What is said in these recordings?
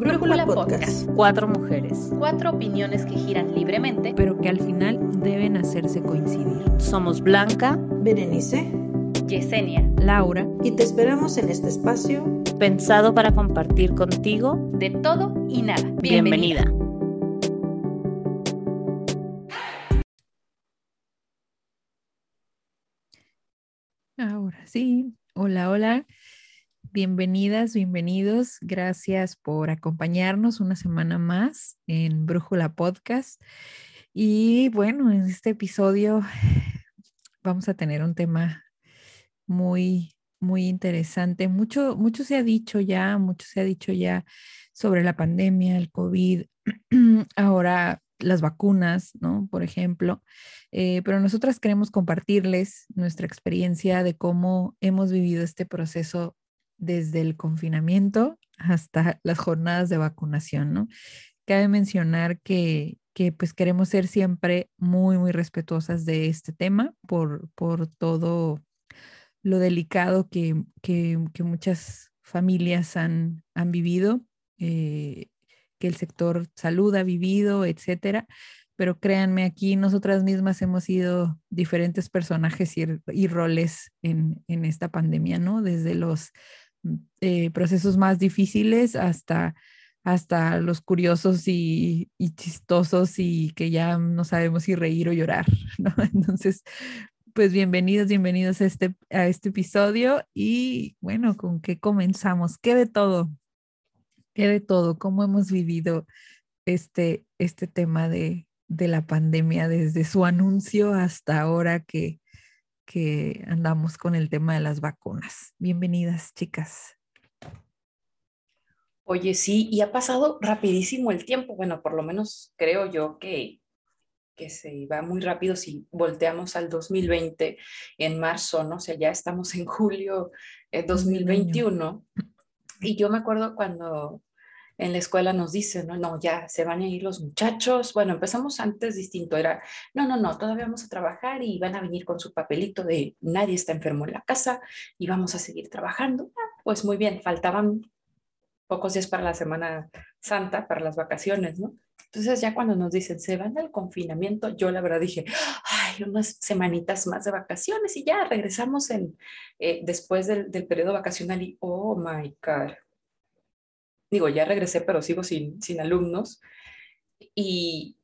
Brújula Podcast. Cuatro mujeres. Cuatro opiniones que giran libremente, pero que al final deben hacerse coincidir. Somos Blanca, Berenice, Yesenia, Laura, y te esperamos en este espacio pensado para compartir contigo de todo y nada. Bienvenida. Bienvenida. Ahora sí, hola, hola. Bienvenidas, bienvenidos. Gracias por acompañarnos una semana más en Brújula Podcast. Y bueno, en este episodio vamos a tener un tema muy, muy interesante. Mucho, mucho se ha dicho ya, mucho se ha dicho ya sobre la pandemia, el COVID, ahora las vacunas, ¿no? Por ejemplo. Eh, pero nosotras queremos compartirles nuestra experiencia de cómo hemos vivido este proceso desde el confinamiento hasta las jornadas de vacunación, ¿no? Cabe mencionar que, que pues queremos ser siempre muy, muy respetuosas de este tema por, por todo lo delicado que, que, muchas familias han, han vivido, eh, que el sector salud ha vivido, etcétera. Pero créanme, aquí nosotras mismas hemos sido diferentes personajes y, y roles en, en, esta pandemia, ¿no? Desde los eh, procesos más difíciles hasta, hasta los curiosos y, y, chistosos y que ya no sabemos si reír o llorar, ¿no? Entonces, pues bienvenidos, bienvenidos a este, a este episodio y bueno, ¿con qué comenzamos? ¿Qué de todo? ¿Qué de todo? ¿Cómo hemos vivido este, este tema de, de la pandemia desde su anuncio hasta ahora que, que andamos con el tema de las vacunas. Bienvenidas, chicas. Oye, sí, y ha pasado rapidísimo el tiempo. Bueno, por lo menos creo yo que, que se va muy rápido si volteamos al 2020 en marzo, ¿no? O sea, ya estamos en julio de 2021. Y yo me acuerdo cuando en la escuela nos dicen, no, no, ya se van a ir los muchachos. Bueno, empezamos antes distinto, era, no, no, no, todavía vamos a trabajar y van a venir con su papelito de nadie está enfermo en la casa y vamos a seguir trabajando. Ah, pues muy bien, faltaban pocos días para la Semana Santa, para las vacaciones, ¿no? Entonces ya cuando nos dicen, se van al confinamiento, yo la verdad dije, ay, unas semanitas más de vacaciones y ya regresamos en, eh, después del, del periodo vacacional y, oh my God, digo, ya regresé, pero sigo sin, sin alumnos. Y,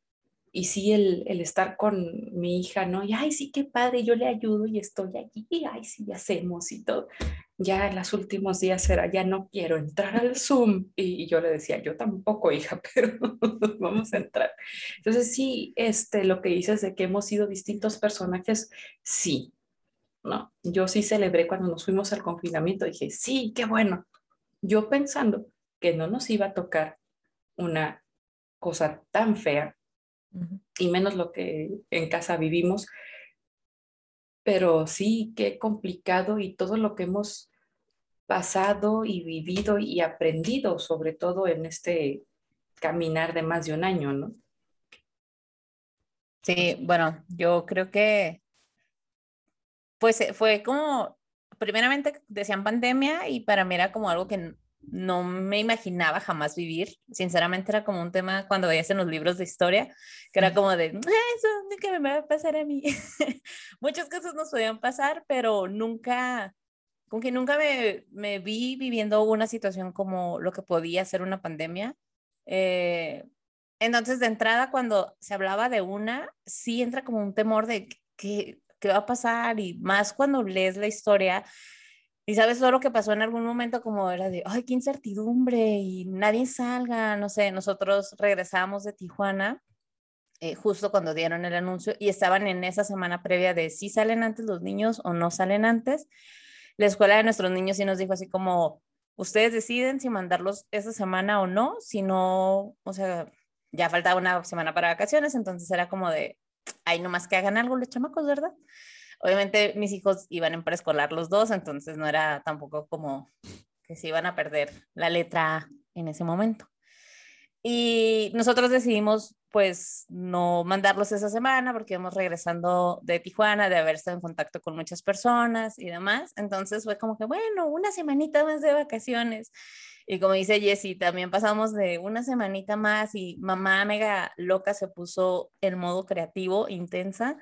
y sí, el, el, estar con mi hija, ¿no? Y, ay, sí, qué padre, yo le ayudo y estoy aquí, y, ay, sí, hacemos y todo. Ya en los últimos días era, ya no quiero entrar al Zoom. Y, y yo le decía, yo tampoco, hija, pero vamos a entrar. Entonces, sí, este, lo que dices de que hemos sido distintos personajes, sí, ¿no? Yo sí celebré cuando nos fuimos al confinamiento, dije, sí, qué bueno. Yo pensando que no nos iba a tocar una cosa tan fea, y menos lo que en casa vivimos, pero sí, qué complicado y todo lo que hemos pasado y vivido y aprendido, sobre todo en este caminar de más de un año, ¿no? Sí, bueno, yo creo que pues fue como, primeramente decían pandemia y para mí era como algo que no me imaginaba jamás vivir. Sinceramente era como un tema cuando veías en los libros de historia, que era como de, ah, eso nunca me va a pasar a mí. Muchas cosas nos podían pasar, pero nunca, como que nunca me, me, vi viviendo una situación como lo que podía ser una pandemia. Eh, entonces, de entrada, cuando se hablaba de una, sí entra como un temor de qué, qué va a pasar y más cuando lees la historia y sabes todo lo que pasó en algún momento como era de, ay, qué incertidumbre y nadie salga, no sé, nosotros regresamos de Tijuana eh, justo cuando dieron el anuncio y estaban en esa semana previa de si salen antes los niños o no salen antes. La escuela de nuestros niños sí nos dijo así como, ustedes deciden si mandarlos esa semana o no, si no, o sea, ya faltaba una semana para vacaciones, entonces era como de, ay, nomás que hagan algo los chamacos, ¿verdad? Obviamente mis hijos iban en preescolar los dos, entonces no era tampoco como que se iban a perder la letra en ese momento. Y nosotros decidimos pues no mandarlos esa semana porque íbamos regresando de Tijuana, de haber estado en contacto con muchas personas y demás. Entonces fue como que, bueno, una semanita más de vacaciones. Y como dice Jessie, también pasamos de una semanita más y mamá mega loca se puso en modo creativo, intensa,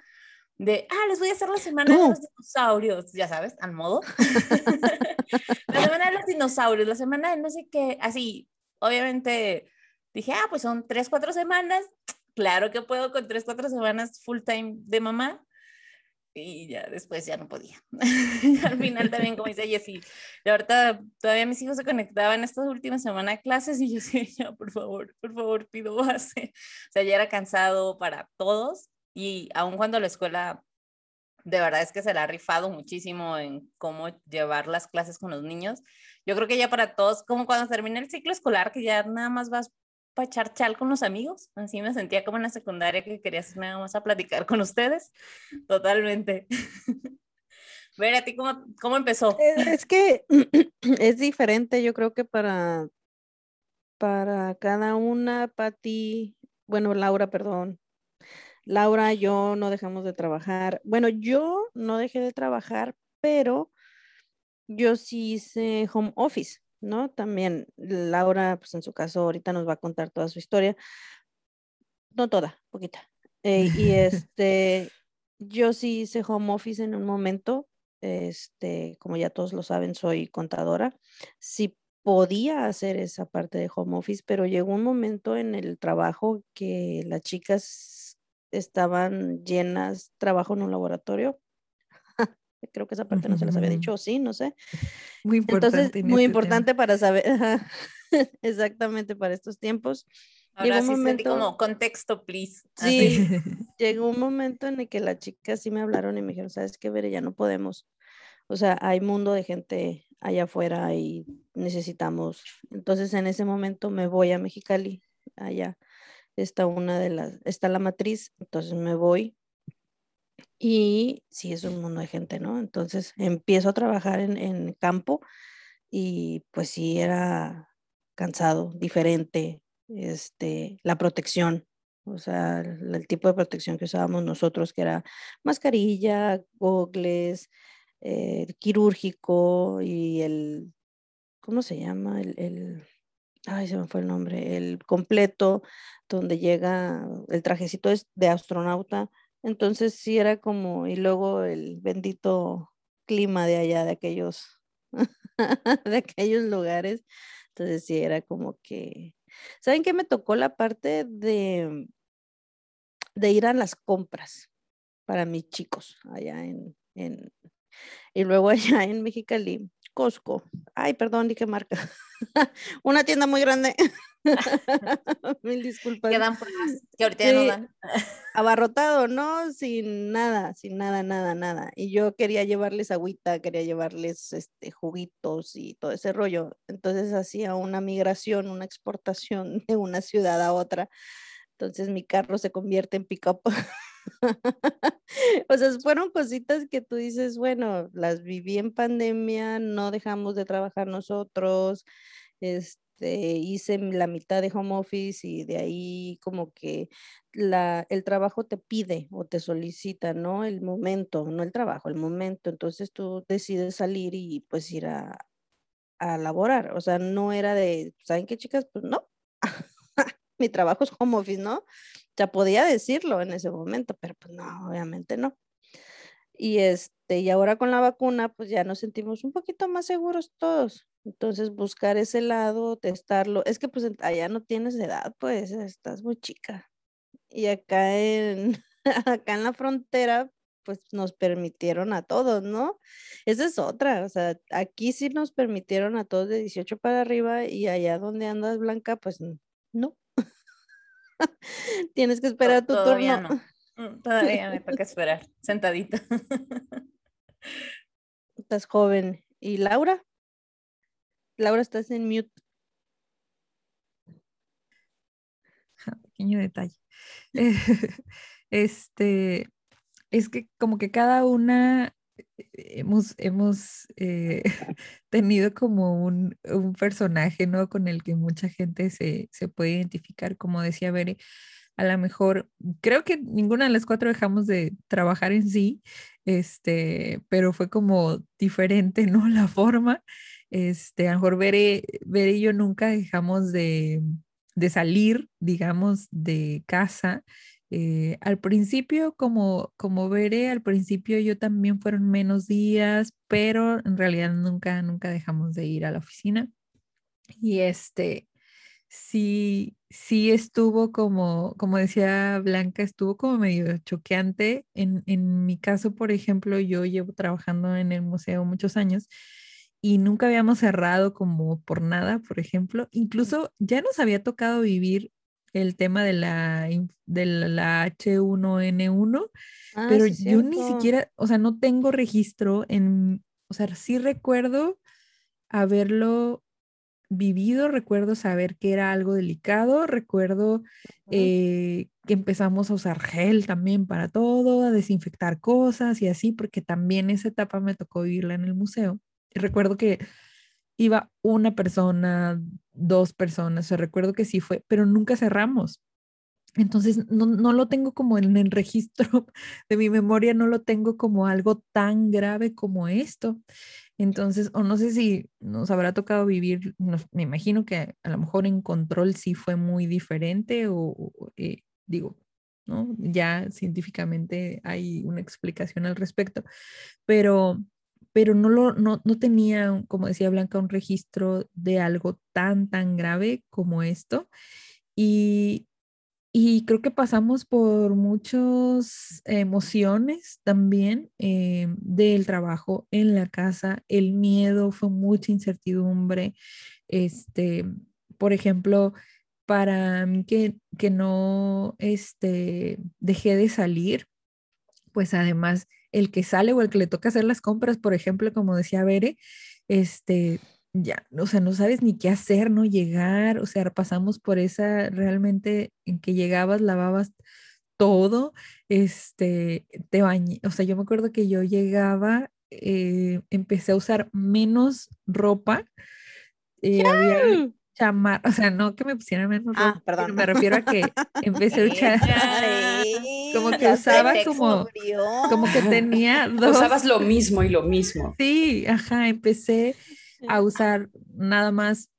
de, ah, les voy a hacer la semana de los dinosaurios, ya sabes, al modo. la semana de los dinosaurios, la semana de no sé qué, así, obviamente dije, ah, pues son tres, cuatro semanas, claro que puedo con tres, cuatro semanas full time de mamá. Y ya después ya no podía. Al final también, como dice Jessie, y ahorita todavía mis hijos se conectaban esta última semana a clases y yo decía, ya, por favor, por favor, pido base. O sea, ya era cansado para todos y aun cuando la escuela de verdad es que se la ha rifado muchísimo en cómo llevar las clases con los niños. Yo creo que ya para todos, como cuando termina el ciclo escolar, que ya nada más vas para echar chal con los amigos. Así me sentía como en la secundaria que querías nada más a platicar con ustedes. Totalmente. Ver, ¿a ti cómo, cómo empezó? Es que es diferente, yo creo que para, para cada una, Pati, bueno, Laura, perdón. Laura, yo no dejamos de trabajar. Bueno, yo no dejé de trabajar, pero yo sí hice home office. ¿no? También Laura, pues en su caso, ahorita nos va a contar toda su historia. No toda, poquita. Eh, y este, yo sí hice home office en un momento, este, como ya todos lo saben, soy contadora. Sí podía hacer esa parte de home office, pero llegó un momento en el trabajo que las chicas estaban llenas, trabajo en un laboratorio Creo que esa parte no se las había dicho, sí, no sé. Muy importante. Entonces, muy este importante para saber, exactamente para estos tiempos. Ahora llegó un momento, como contexto, please. Sí, llegó un momento en el que las chicas sí me hablaron y me dijeron, ¿sabes qué, Bere? Ya no podemos. O sea, hay mundo de gente allá afuera y necesitamos. Entonces, en ese momento me voy a Mexicali, allá está una de las, está la matriz, entonces me voy y sí, es un mundo de gente, ¿no? Entonces empiezo a trabajar en, campo y pues sí, era cansado, diferente, este, la protección, o sea, el, tipo de protección que usábamos nosotros, que era mascarilla, gogles, eh, quirúrgico y el, ¿cómo se llama? El, ay, se me fue el nombre, el completo, donde llega el trajecito de astronauta entonces sí era como, y luego el bendito clima de allá, de aquellos, de aquellos lugares. Entonces sí era como que, ¿saben qué me tocó la parte de, de ir a las compras para mis chicos allá en, en y luego allá en Mexicali, Costco. Ay, perdón, dije marca. Una tienda muy grande. Mil disculpas. Quedan pruebas que ahorita no dan. abarrotado, ¿no? Sin nada, sin nada, nada, nada. Y yo quería llevarles agüita, quería llevarles este, juguitos y todo ese rollo. Entonces hacía una migración, una exportación de una ciudad a otra. Entonces mi carro se convierte en pick-up. o sea, fueron cositas que tú dices, bueno, las viví en pandemia, no dejamos de trabajar nosotros, este hice la mitad de home office y de ahí como que la, el trabajo te pide o te solicita, ¿no? El momento, no el trabajo, el momento. Entonces tú decides salir y pues ir a, a laborar. O sea, no era de, ¿saben qué chicas? Pues no. Mi trabajo es home office, ¿no? Ya podía decirlo en ese momento, pero pues no, obviamente no. Y este, y ahora con la vacuna, pues ya nos sentimos un poquito más seguros todos. Entonces, buscar ese lado, testarlo. Es que pues allá no tienes edad, pues estás muy chica. Y acá en, acá en la frontera, pues nos permitieron a todos, ¿no? Esa es otra, o sea, aquí sí nos permitieron a todos de 18 para arriba y allá donde andas blanca, pues no. Tienes que esperar tu todavía turno. No. Mm, todavía me toca esperar, sentadita. Estás joven. ¿Y Laura? Laura, estás en mute. Pequeño detalle. Este, es que como que cada una hemos, hemos eh, tenido como un, un, personaje, ¿no? Con el que mucha gente se, se puede identificar, como decía Bere, a lo mejor, creo que ninguna de las cuatro dejamos de trabajar en sí, este, pero fue como diferente, ¿no? La forma. Este, a lo mejor Bere, Bere y yo nunca dejamos de, de salir, digamos, de casa. Eh, al principio, como, como veré, al principio yo también fueron menos días, pero en realidad nunca, nunca dejamos de ir a la oficina. Y este, sí, sí estuvo como, como decía Blanca, estuvo como medio choqueante. En, en mi caso, por ejemplo, yo llevo trabajando en el museo muchos años y nunca habíamos cerrado como por nada, por ejemplo. Incluso ya nos había tocado vivir el tema de la, de la H1N1, Ah, pero sí, yo ni siquiera, o sea, no tengo registro en, o sea, sí recuerdo haberlo vivido, recuerdo saber que era algo delicado, recuerdo eh, que empezamos a usar gel también para todo, a desinfectar cosas y así, porque también esa etapa me tocó vivirla en el museo. Y recuerdo que iba una persona, dos personas, o sea, recuerdo que sí fue, pero nunca cerramos. Entonces, no, no lo tengo como en el registro de mi memoria, no lo tengo como algo tan grave como esto. Entonces, o no sé si nos habrá tocado vivir, me imagino que a lo mejor en control sí fue muy diferente o, o, eh, digo, ¿no? Ya científicamente hay una explicación al respecto, pero, pero no, lo, no, no tenía, como decía Blanca, un registro de algo tan, tan grave como esto. Y, y creo que pasamos por muchas emociones también eh, del trabajo en la casa. El miedo fue mucha incertidumbre. Este, por ejemplo, para mí que, que no este, dejé de salir, pues además el que sale o el que le toca hacer las compras, por ejemplo, como decía Bere, este, ya, o sea, no sabes ni qué hacer, ¿no? Llegar, o sea, pasamos por esa realmente en que llegabas, lavabas todo, este, te bañé, o sea, yo me acuerdo que yo llegaba, eh, empecé a usar menos ropa, eh, había chamar, o sea, no que me pusieran menos Ah, ropa, perdón. me refiero a que empecé a usar, como que usaba como- como que tenía dos, Usabas lo mismo y lo mismo. sí, ajá, empecé a usar nada más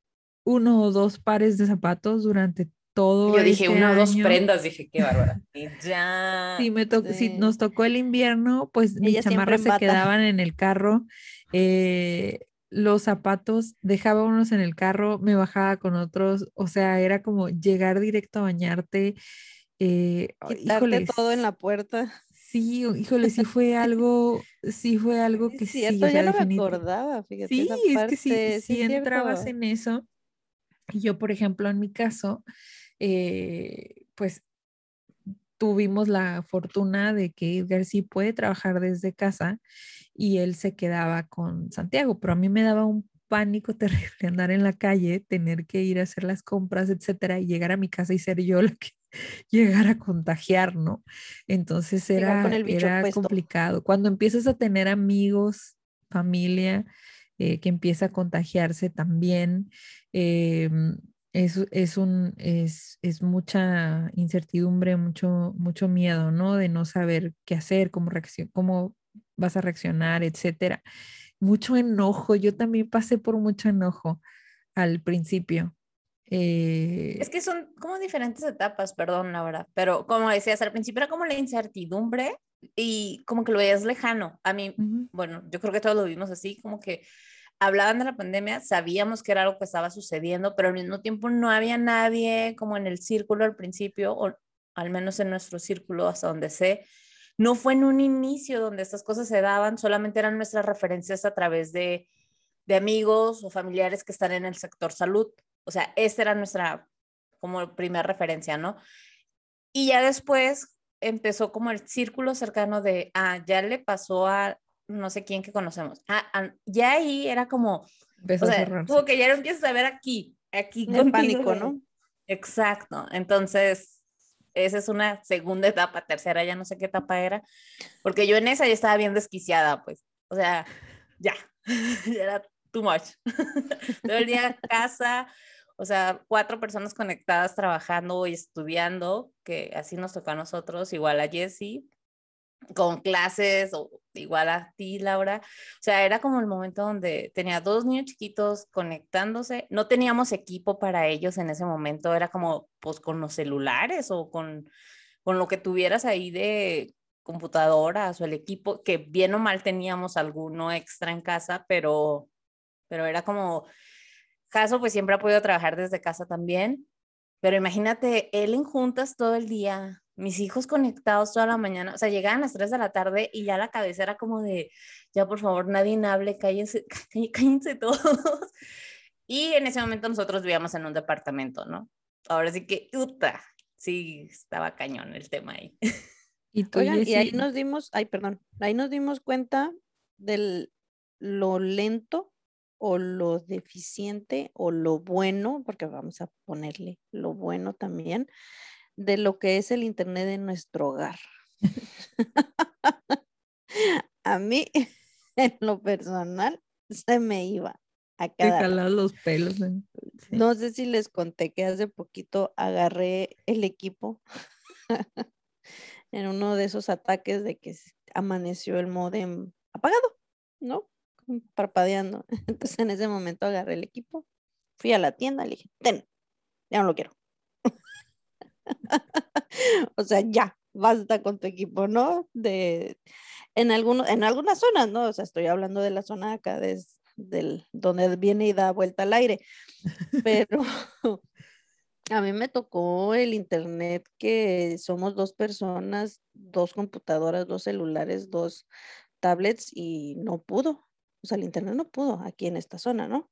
uno o dos pares de zapatos durante todo Yo dije ese una o dos prendas, dije, qué bárbara. Y ya. Si, me to- si Sí. nos tocó el invierno, pues mis Ella chamarras se quedaban en el carro. eh, los zapatos dejaba unos en el carro, me bajaba con otros. O sea, era como llegar directo a bañarte. Eh, híjoles, todo en la puerta. Sí, híjole, sí fue algo, sí fue algo que Es sí, cierto, o sea, ya no me acordaba, fíjate. Sí, esa es que sí, parte, sí entrabas en eso. Y yo, por ejemplo, en mi caso, eh, pues tuvimos la fortuna de que Edgar sí puede trabajar desde casa y él se quedaba con Santiago, pero a mí me daba un pánico terrible andar en la calle, tener que ir a hacer las compras, etcétera, y llegar a mi casa y ser yo la que llegara a contagiar, ¿no? Entonces Llegar era, era puesto. complicado. Cuando empiezas a tener amigos, familia, eh, que empieza a contagiarse también, eh, es, es, un, es, es mucha incertidumbre, mucho, mucho miedo, ¿no? De no saber qué hacer, cómo, cómo vas a reaccionar, etcétera. Mucho enojo, yo también pasé por mucho enojo al principio. Eh, Es que son como diferentes etapas, perdón, Laura, pero como decías, al principio era como la incertidumbre y como que lo veías lejano. A mí, ujú, bueno, yo creo que todos lo vimos así, como que hablaban de la pandemia, sabíamos que era algo que estaba sucediendo, pero al mismo tiempo no había nadie como en el círculo al principio, o al menos en nuestro círculo, hasta donde sé. No fue en un inicio donde estas cosas se daban, solamente eran nuestras referencias a través de, de amigos o familiares que están en el sector salud. O sea, esta era nuestra como primera referencia, ¿no? Y ya después empezó como el círculo cercano de, ah, ya le pasó a no sé quién que conocemos. Ah, ah, ya ahí era como, empezó o sea, como que ya lo empiezas a ver aquí, aquí El contigo, pánico, ¿no? Exacto. Entonces, esa es una segunda etapa, tercera, ya no sé qué etapa era, porque yo en esa ya estaba bien desquiciada, pues. O sea, ya, ya era too much. Todo el día casa, O sea, cuatro personas conectadas trabajando y estudiando, que así nos tocó a nosotros, igual a Jessie, con clases, o igual a ti, Laura. O sea, era como el momento donde tenía dos niños chiquitos conectándose. No teníamos equipo para ellos en ese momento, era como pues con los celulares o con, con lo que tuvieras ahí de computadoras o el equipo, que bien o mal teníamos alguno extra en casa, pero, pero era como, caso pues siempre ha podido trabajar desde casa también, pero imagínate, él en juntas todo el día, mis hijos conectados toda la mañana, o sea, llegaban a las 3 de la tarde y ya la cabeza era como de, ya por favor, nadie hable, cállense, cállense todos. Y en ese momento nosotros vivíamos en un departamento, ¿no? Ahora sí que, puta, sí, estaba cañón el tema ahí. Y, tú, Oigan, y ahí nos dimos, ay, perdón, ahí nos dimos cuenta de lo lento o lo deficiente o lo bueno, porque vamos a ponerle lo bueno también, de lo que es el Internet en nuestro hogar. a mí, en lo personal, se me iba a Te cada los pelos. ¿eh? Sí. No sé si les conté que hace poquito agarré el equipo en uno de esos ataques de que amaneció el modem apagado, ¿no? Parpadeando. Entonces en ese momento agarré el equipo, fui a la tienda, le dije, ten, ya no lo quiero. O sea, ya, basta con tu equipo, ¿no? De, en, alguno, en algunas zonas, ¿no? O sea, estoy hablando de la zona acá, des- del, donde viene y da vuelta al aire, pero a mí me tocó el internet que somos dos personas, dos computadoras, dos celulares, dos tablets y no pudo. O sea, el internet no pudo aquí en esta zona, ¿no?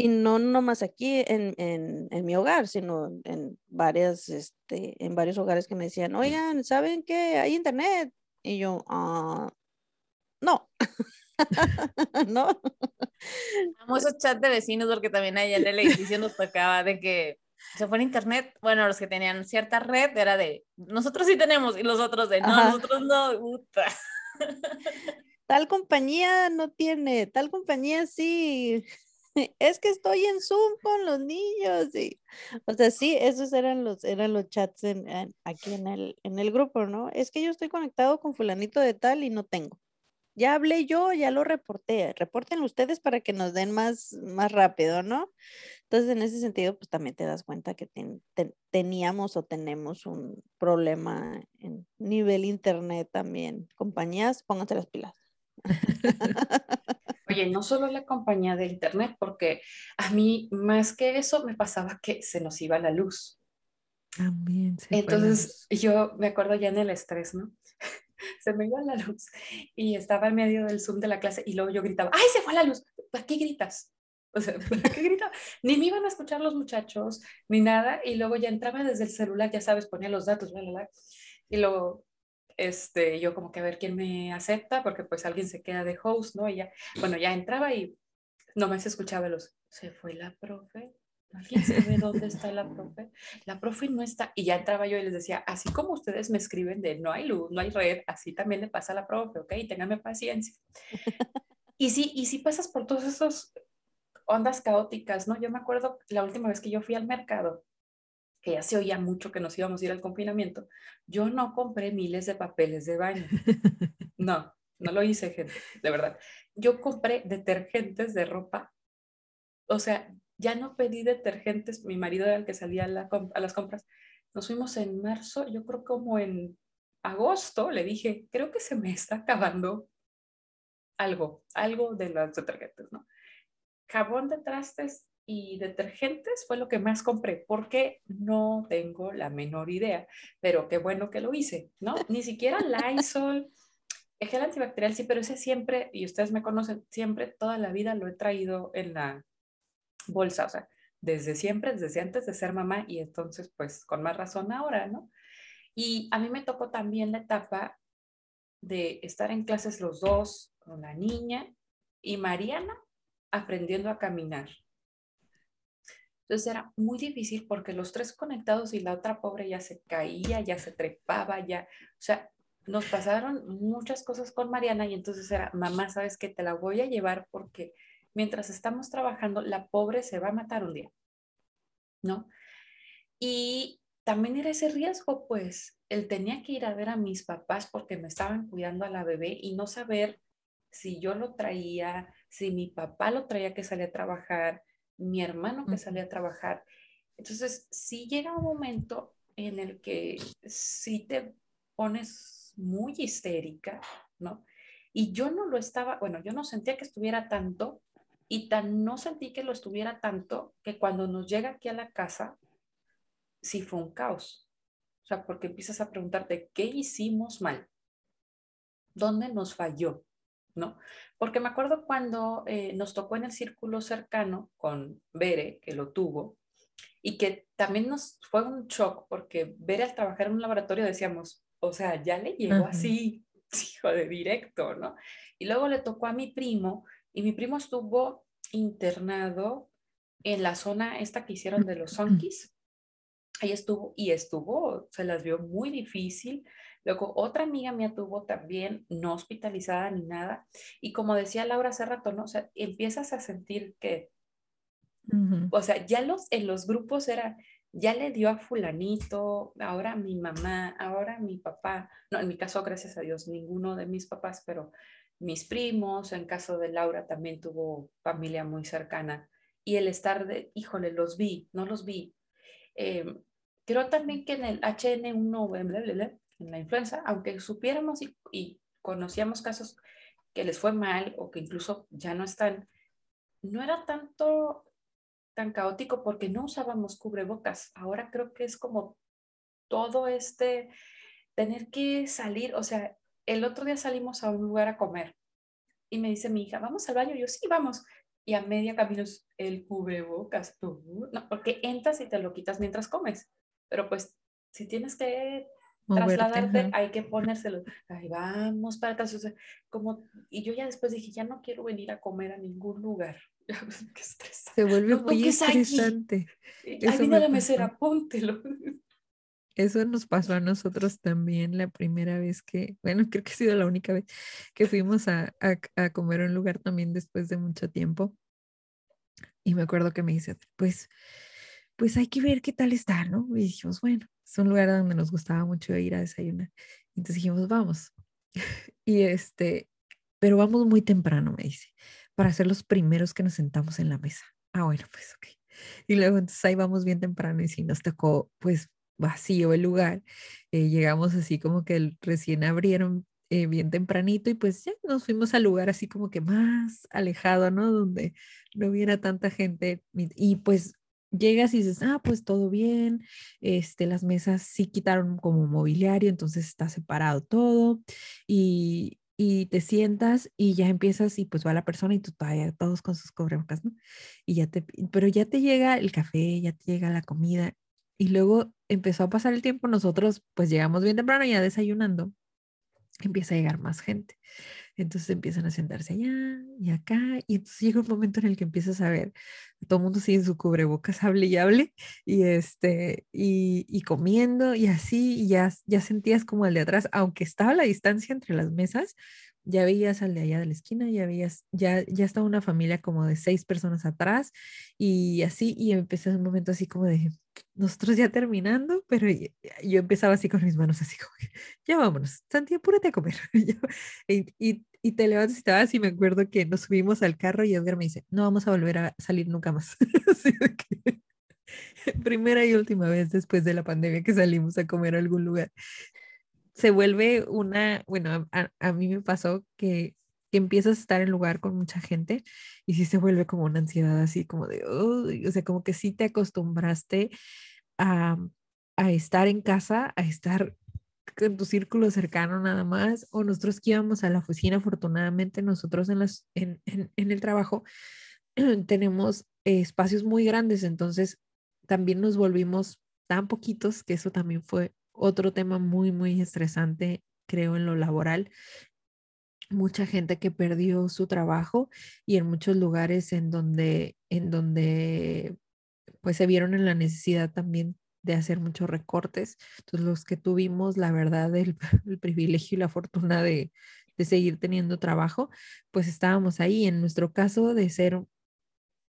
Y no nomás aquí en, en, en mi hogar, sino en varias, este, en varios hogares que me decían, oigan, ¿saben qué? Hay internet. Y yo, ah, no. no. Amo esos chats de vecinos porque también allá en el edificio nos tocaba de que se fue en internet, bueno, los que tenían cierta red era de, nosotros sí tenemos y los otros de, no, Ajá. nosotros no, puta. tal compañía no tiene, tal compañía sí. Es que estoy en Zoom con los niños. Y, o sea, sí, esos eran los, eran los chats en- en- aquí en el, en el grupo, ¿no? Es que yo estoy conectado con fulanito de tal y no tengo. Ya hablé yo, ya lo reporté. Reporten ustedes para que nos den más, más rápido, ¿no? Entonces, en ese sentido, pues también te das cuenta que ten- ten- teníamos o tenemos un problema en nivel internet también. Compañías, pónganse las pilas. Oye, no solo la compañía de internet, porque a mí más que eso me pasaba que se nos iba la luz. También se fue la Entonces luz. yo me acuerdo ya en el estrés, ¿no? Se me iba la luz y estaba en medio del Zoom de la clase y luego yo gritaba, ¡ay, se fue la luz! ¿Para qué gritas? O sea, ¿para qué gritas? Ni me iban a escuchar los muchachos, ni nada. Y luego ya entraba desde el celular, ya sabes, ponía los datos, bla, bla, bla. Y luego, este, yo como que a ver quién me acepta, porque pues alguien se queda de host, ¿no? Y ya, bueno, ya entraba y nomás escuchaba los, ¿se fue la profe? ¿Alguien sabe dónde está la profe? La profe no está. Y ya entraba yo y les decía, así como ustedes me escriben de no hay luz, no hay red, así también le pasa a la profe, ¿ok? Ténganme paciencia. Y sí, y sí pasas por todos esos ondas caóticas, ¿no? Yo me acuerdo la última vez que yo fui al mercado, que ya se oía mucho que nos íbamos a ir al confinamiento, yo no compré miles de papeles de baño. No, no lo hice, gente, de verdad. Yo compré detergentes de ropa. O sea, ya no pedí detergentes, mi marido era el que salía a, la com- a las compras. Nos fuimos en marzo, yo creo como en agosto, le dije, creo que se me está acabando algo, algo de los detergentes, ¿no? Jabón de trastes y detergentes fue lo que más compré, porque no tengo la menor idea, pero qué bueno que lo hice, ¿no? Ni siquiera Lysol, el gel antibacterial sí, pero ese siempre, y ustedes me conocen, siempre, toda la vida lo he traído en la bolsa, o sea, desde siempre, desde antes de ser mamá, y entonces, pues, con más razón ahora, ¿no? Y a mí me tocó también la etapa de estar en clases los dos, con la niña y Mariana aprendiendo a caminar. Entonces era muy difícil porque los tres conectados y la otra pobre ya se caía, ya se trepaba, ya, o sea, nos pasaron muchas cosas con Mariana y entonces era, mamá, ¿sabes qué? Te la voy a llevar porque mientras estamos trabajando, la pobre se va a matar un día. ¿no? Y también era ese riesgo, pues, él tenía que ir a ver a mis papás porque me estaban cuidando a la bebé y no saber si yo lo traía, si mi papá lo traía que salía a trabajar, mi hermano que salía a trabajar. Entonces, sí llega un momento en el que sí te pones muy histérica, ¿no? Y yo no lo estaba, bueno, yo no sentía que estuviera tanto y tan no sentí que lo estuviera tanto que cuando nos llega aquí a la casa, sí fue un caos. O sea, porque empiezas a preguntarte, ¿qué hicimos mal? ¿Dónde nos falló? ¿No? Porque me acuerdo cuando eh, nos tocó en el círculo cercano con Bere, que lo tuvo, y que también nos fue un shock porque Bere al trabajar en un laboratorio decíamos, o sea, ya le llegó así, hijo de directo, ¿no? Y luego le tocó a mi primo, y mi primo estuvo internado en la zona esta que hicieron de los zonkis, ahí estuvo y estuvo, se las vio muy difícil. Luego otra amiga mía tuvo también no hospitalizada ni nada. Y como decía Laura hace rato, ¿no? O sea, empiezas a sentir que, o sea, ya los, en los grupos era, ya le dio a fulanito, ahora mi mamá, ahora mi papá. No, en mi caso, gracias a Dios, ninguno de mis papás, pero mis primos, en caso de Laura también tuvo familia muy cercana. Y el estar de, híjole, los vi, no los vi. Eh, Creo también que en el HN1, en la influenza, aunque supiéramos y, conocíamos casos que les fue mal o que incluso ya no están, no era tanto tan caótico porque no usábamos cubrebocas. Ahora creo que es como todo este tener que salir, o sea, el otro día salimos a un lugar a comer y me dice mi hija, vamos al baño, yo sí, vamos. Y a media camino el cubrebocas, tú, no, porque entras y te lo quitas mientras comes pero pues si tienes que trasladarte, hay que ponérselo. Ahí vamos para atrás. como, y yo ya después dije, ya no quiero venir a comer a ningún lugar. Qué Se vuelve muy estresante. Ahí viene la mesera, póntelo. Eso nos pasó a nosotros también la primera vez que, bueno, creo que ha sido la única vez que fuimos a, a, a comer a un lugar también después de mucho tiempo. Y me acuerdo que me dice, pues pues hay que ver qué tal está, ¿no? Y dijimos, bueno, es un lugar donde nos gustaba mucho ir a desayunar. Entonces dijimos, vamos. y este, pero vamos muy temprano, me dice, para ser los primeros que nos sentamos en la mesa. Ah, bueno, pues ok. Y luego entonces ahí vamos bien temprano y si nos tocó pues vacío el lugar, eh, llegamos así como que recién abrieron eh, bien tempranito y pues ya nos fuimos al lugar así como que más alejado, ¿no? Donde no hubiera tanta gente y pues llegas y dices, ah, pues todo bien, este, las mesas sí quitaron como mobiliario, entonces está separado todo y, y te sientas y ya empiezas y pues va la persona y tú todavía todos con sus cubrebocas, ¿no? Y ya te, pero ya te llega el café, ya te llega la comida y luego empezó a pasar el tiempo, nosotros pues llegamos bien temprano ya desayunando, empieza a llegar más gente. Entonces empiezan a sentarse allá y acá, y entonces llega un momento en el que empiezas a ver, todo el mundo sigue en su cubrebocas, hable y hable, y, este, y, y comiendo, y así, y ya, ya sentías como el de atrás, aunque estaba la distancia entre las mesas, ya veías al de allá de la esquina, ya veías, ya, ya estaba una familia como de seis personas atrás, y así, y empecé un momento así como de, nosotros ya terminando, pero yo empezaba así con mis manos, así como, ya vámonos, Santi, apúrate a comer. y, y, y, te levantas y te vas, y me acuerdo que nos subimos al carro y Edgar me dice, no vamos a volver a salir nunca más. que, primera y última vez después de la pandemia que salimos a comer a algún lugar. Se vuelve una, bueno, a, a mí me pasó que que empiezas a estar en lugar con mucha gente y sí se vuelve como una ansiedad así como de, o sea, como que sí te acostumbraste a, a estar en casa, a estar en tu círculo cercano nada más, o nosotros que íbamos a la oficina, afortunadamente nosotros en, las, en, en, en el trabajo tenemos espacios muy grandes, entonces también nos volvimos tan poquitos que eso también fue otro tema muy, muy estresante, creo, en lo laboral, mucha gente que perdió su trabajo y en muchos lugares en donde, en donde pues se vieron en la necesidad también de hacer muchos recortes. Entonces los que tuvimos, la verdad, el, privilegio y la fortuna de, de, seguir teniendo trabajo, pues estábamos ahí. En nuestro caso de ser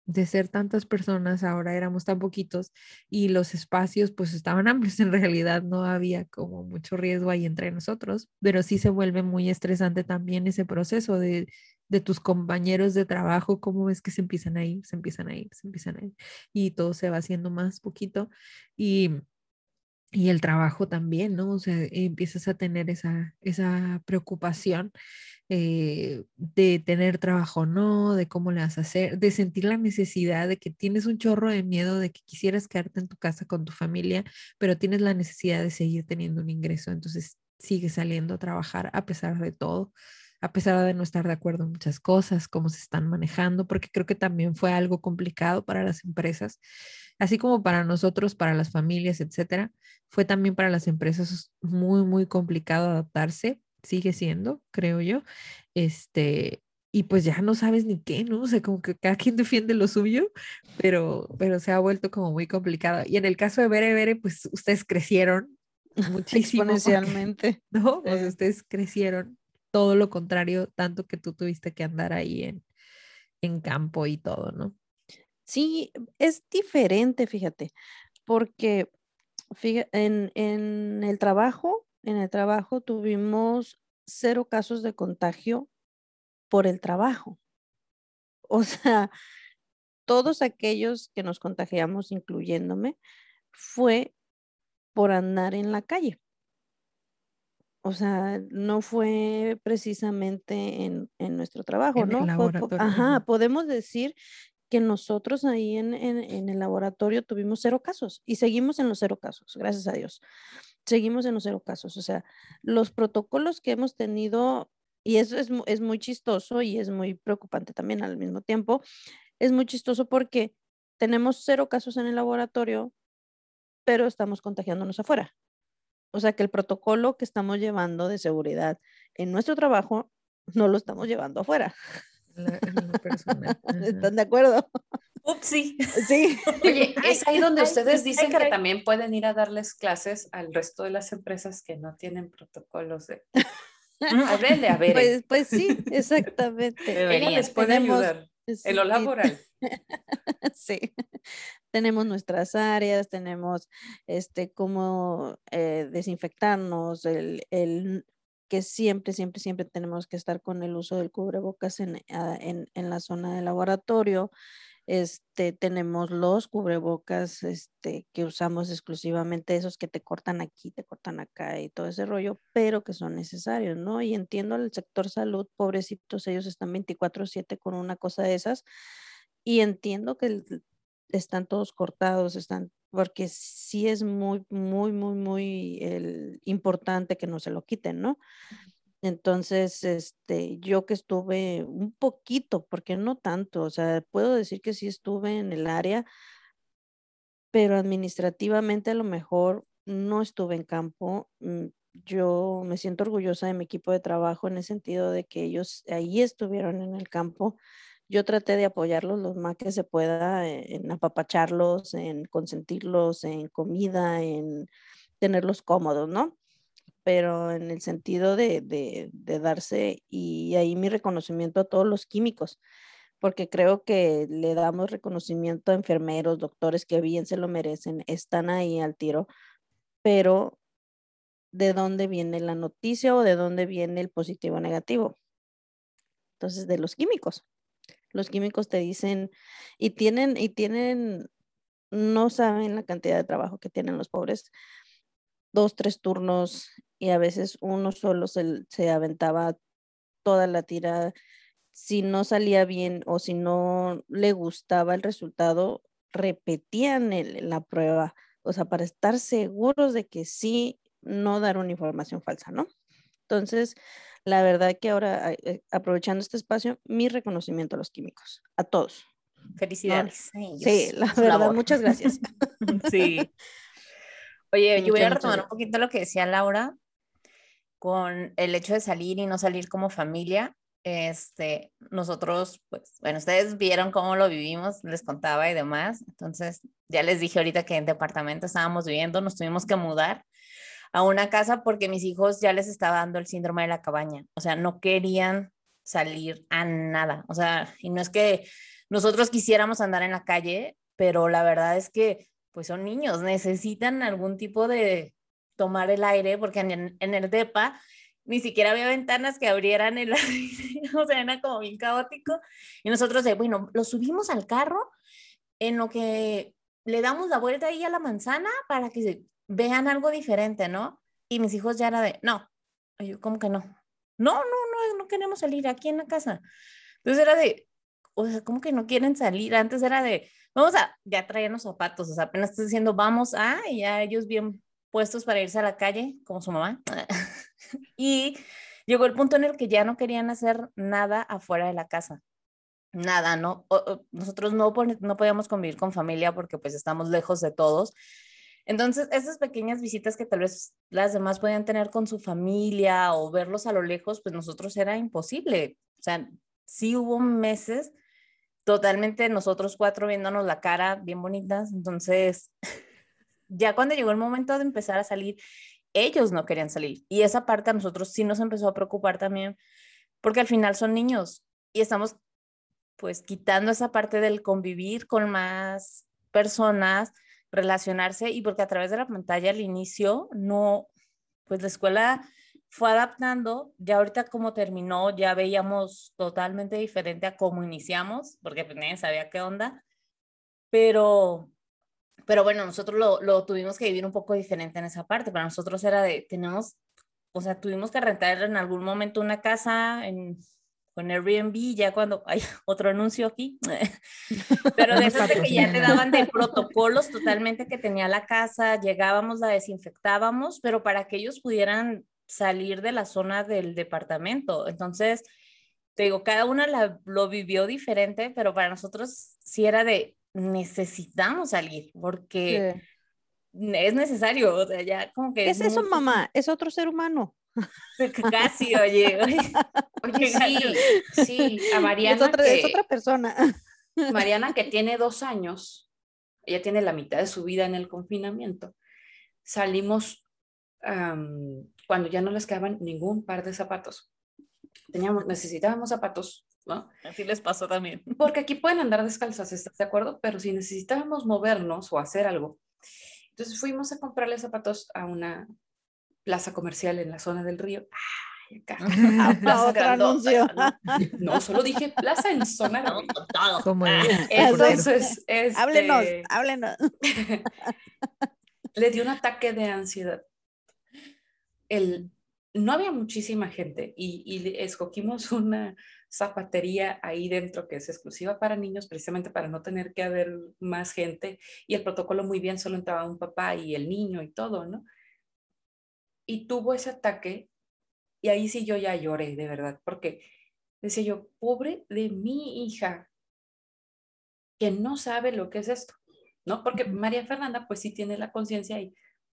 de ser tantas personas, ahora éramos tan poquitos y los espacios pues estaban amplios, en realidad no había como mucho riesgo ahí entre nosotros, pero sí se vuelve muy estresante también ese proceso de, de tus compañeros de trabajo, cómo ves que se empiezan a ir, se empiezan a ir, se empiezan a ir y todo se va haciendo más poquito y y el trabajo también, ¿no? O sea, empiezas a tener esa, esa preocupación eh, de tener trabajo no, de cómo le vas a hacer, de sentir la necesidad de que tienes un chorro de miedo de que quisieras quedarte en tu casa con tu familia, pero tienes la necesidad de seguir teniendo un ingreso, entonces sigues saliendo a trabajar a pesar de todo a pesar de no estar de acuerdo en muchas cosas, cómo se están manejando, porque creo que también fue algo complicado para las empresas, así como para nosotros, para las familias, etcétera. Fue también para las empresas muy, muy complicado adaptarse, sigue siendo, creo yo. Este, y pues ya no sabes ni qué, ¿no? O sea, como que cada quien defiende lo suyo, pero, pero se ha vuelto como muy complicado. Y en el caso de Bere Bere, pues ustedes crecieron muchísimo. Exponencialmente. ¿No? Pues ustedes crecieron todo lo contrario, tanto que tú tuviste que andar ahí en, en campo y todo, ¿no? Sí, es diferente, fíjate, porque en, en el trabajo, en el trabajo tuvimos cero casos de contagio por el trabajo. O sea, todos aquellos que nos contagiamos, incluyéndome, fue por andar en la calle. O sea, no fue precisamente en, nuestro trabajo, En ¿no? ajá. podemos decir que nosotros ahí en, en- en el laboratorio tuvimos cero casos y seguimos en los cero casos, gracias a Dios. Seguimos en los cero casos. O sea, los protocolos que hemos tenido, y eso es, es muy chistoso y es muy preocupante también al mismo tiempo, es muy chistoso porque tenemos cero casos en el laboratorio, pero estamos contagiándonos afuera. O sea que el protocolo que estamos llevando de seguridad en nuestro trabajo no lo estamos llevando afuera. La-. ¿Están de acuerdo? Upsi. Sí. Oye, es ahí donde ustedes dicen que también pueden ir a darles clases al resto de las empresas que no tienen protocolos de... Háblenle a ver. Pues, pues sí, exactamente. Ella deberían. les puede Tenemos- ayudar Sí, en lo laboral. Sí. Tenemos nuestras áreas, tenemos este cómo eh, desinfectarnos, el, el que siempre, siempre, siempre tenemos que estar con el uso del cubrebocas en, ah, en, en la zona de laboratorio. Este, tenemos los cubrebocas este, que usamos exclusivamente, esos que te cortan aquí, te cortan acá y todo ese rollo, pero que son necesarios, ¿no? Y entiendo al sector salud, pobrecitos, ellos están 24/7 con una cosa de esas, y entiendo que el- están todos cortados, están, porque sí es muy, muy, muy, muy el, importante que no se lo quiten, ¿no? Entonces, este, yo que estuve un poquito, porque no tanto, o sea, puedo decir que sí estuve en el área, pero administrativamente a lo mejor no estuve en campo. mm, Yo me siento orgullosa de mi equipo de trabajo en el sentido de que ellos ahí estuvieron en el campo. Yo traté de apoyarlos lo más que se pueda, eh, en apapacharlos, en consentirlos, en comida, en tenerlos cómodos, ¿no? pero en el sentido de, de darse, y ahí mi reconocimiento a todos los químicos, porque creo que le damos reconocimiento a enfermeros, doctores que bien se lo merecen, están ahí al tiro, pero ¿de dónde viene la noticia o de dónde viene el positivo o negativo? Entonces, de los químicos. Los químicos te dicen, y tienen, y tienen, no saben la cantidad de trabajo que tienen los pobres, dos, tres turnos y a veces uno solo se, se aventaba toda la tira. Si no salía bien o si no le gustaba el resultado, repetían la prueba, o sea, para estar seguros de que sí, no dar una información falsa, ¿no? Entonces, la verdad que ahora, eh, aprovechando este espacio, mi reconocimiento a los químicos, a todos. Felicidades. Sí, la verdad, labor. muchas gracias. Sí. Oye, yo voy a retomar un poquito lo que decía Laura con el hecho de salir y no salir como familia. Este, nosotros, pues, bueno, ustedes vieron cómo lo vivimos, les contaba y demás. Entonces, ya les dije ahorita que en departamento estábamos viviendo, nos tuvimos que mudar a una casa porque mis hijos ya les estaba dando el síndrome de la cabaña. O sea, no querían salir a nada. O sea, y no es que nosotros quisiéramos andar en la calle, pero la verdad es que pues son niños, necesitan algún tipo de tomar el aire, porque en, el DEPA ni siquiera había ventanas que abrieran el aire, o sea, era como bien caótico. Y nosotros de, bueno, lo subimos al carro en lo que le damos la vuelta ahí a la manzana para que vean algo diferente, ¿no? Y mis hijos ya era de, no, yo, ¿cómo que no? No, no, no, no queremos salir aquí en la casa. Entonces era de, o sea, ¿cómo que no quieren salir? Antes era de, vamos a, ya traían los zapatos, o sea, apenas estoy diciendo, vamos a, y ya ellos bien puestos para irse a la calle, como su mamá. y llegó el punto en el que ya no querían hacer nada afuera de la casa. Nada, ¿no? nosotros no, no podíamos convivir con familia porque pues estamos lejos de todos. Entonces, esas pequeñas visitas que tal vez las demás podían tener con su familia o verlos a lo lejos, pues nosotros era imposible. O sea, sí hubo meses totalmente nosotros cuatro viéndonos la cara bien bonitas. Entonces, ya cuando llegó el momento de empezar a salir, ellos no querían salir. Y esa parte a nosotros sí nos empezó a preocupar también, porque al final son niños y estamos pues quitando esa parte del convivir con más personas, relacionarse y porque a través de la pantalla al inicio no, pues la escuela fue adaptando, ya ahorita como terminó, ya veíamos totalmente diferente a cómo iniciamos, porque pues nadie sabía qué onda, pero, pero bueno, nosotros lo, lo tuvimos que vivir un poco diferente en esa parte, para nosotros era de, tenemos, o sea, tuvimos que rentar en algún momento una casa en, con Airbnb, ya cuando hay otro anuncio aquí, pero de esas de que ya te daban de protocolos totalmente que tenía la casa, llegábamos, la desinfectábamos, pero para que ellos pudieran salir de la zona del departamento. Entonces, te digo, cada una la, lo vivió diferente, pero para nosotros sí era de necesitamos salir porque es necesario, o sea, ya como que... ¿Qué es, eso, mamá? Es otro ser humano. Casi, oye. Oye, sí, sí, a Mariana. Es otra, es otra persona. Mariana, que tiene dos años, ella tiene la mitad de su vida en el confinamiento. Salimos cuando ya no les quedaban ningún par de zapatos. Teníamos, necesitábamos zapatos, ¿no? Así les pasó también. Porque aquí pueden andar descalzas, ¿estás de acuerdo? Pero si necesitábamos movernos o hacer algo, entonces fuimos a comprarle zapatos a una plaza comercial en la zona del río. Ay, acá. Plaza anuncio. No, solo dije plaza en zona río. Como el- Entonces, este, Háblenos, háblenos. le dio un ataque de ansiedad. El, no había muchísima gente y, y escogimos una zapatería ahí dentro que es exclusiva para niños, precisamente para no tener que haber más gente y el protocolo muy bien, solo entraba un papá y el niño y todo, ¿no? Y tuvo ese ataque y ahí sí yo ya lloré, de verdad, porque decía yo, pobre de mi hija, que no sabe lo que es esto, ¿no? Porque María Fernanda pues sí tiene la conciencia y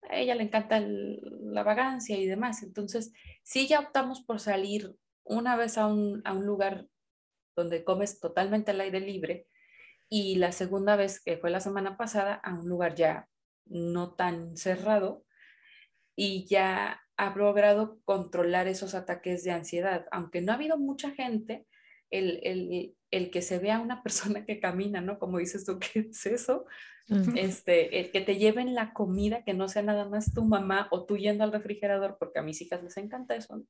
a ella le encanta el- la vagancia y demás. Entonces, sí ya optamos por salir una vez a un, a un lugar donde comes totalmente al aire libre y la segunda vez, que fue la semana pasada, a un lugar ya no tan cerrado y ya ha logrado controlar esos ataques de ansiedad. Aunque no ha habido mucha gente, el, el, el que se vea una persona que camina, ¿no? Como dices tú, ¿qué es eso? Este, el que te lleven la comida, que no sea nada más tu mamá o tú yendo al refrigerador, porque a mis hijas les encanta eso, ¿no?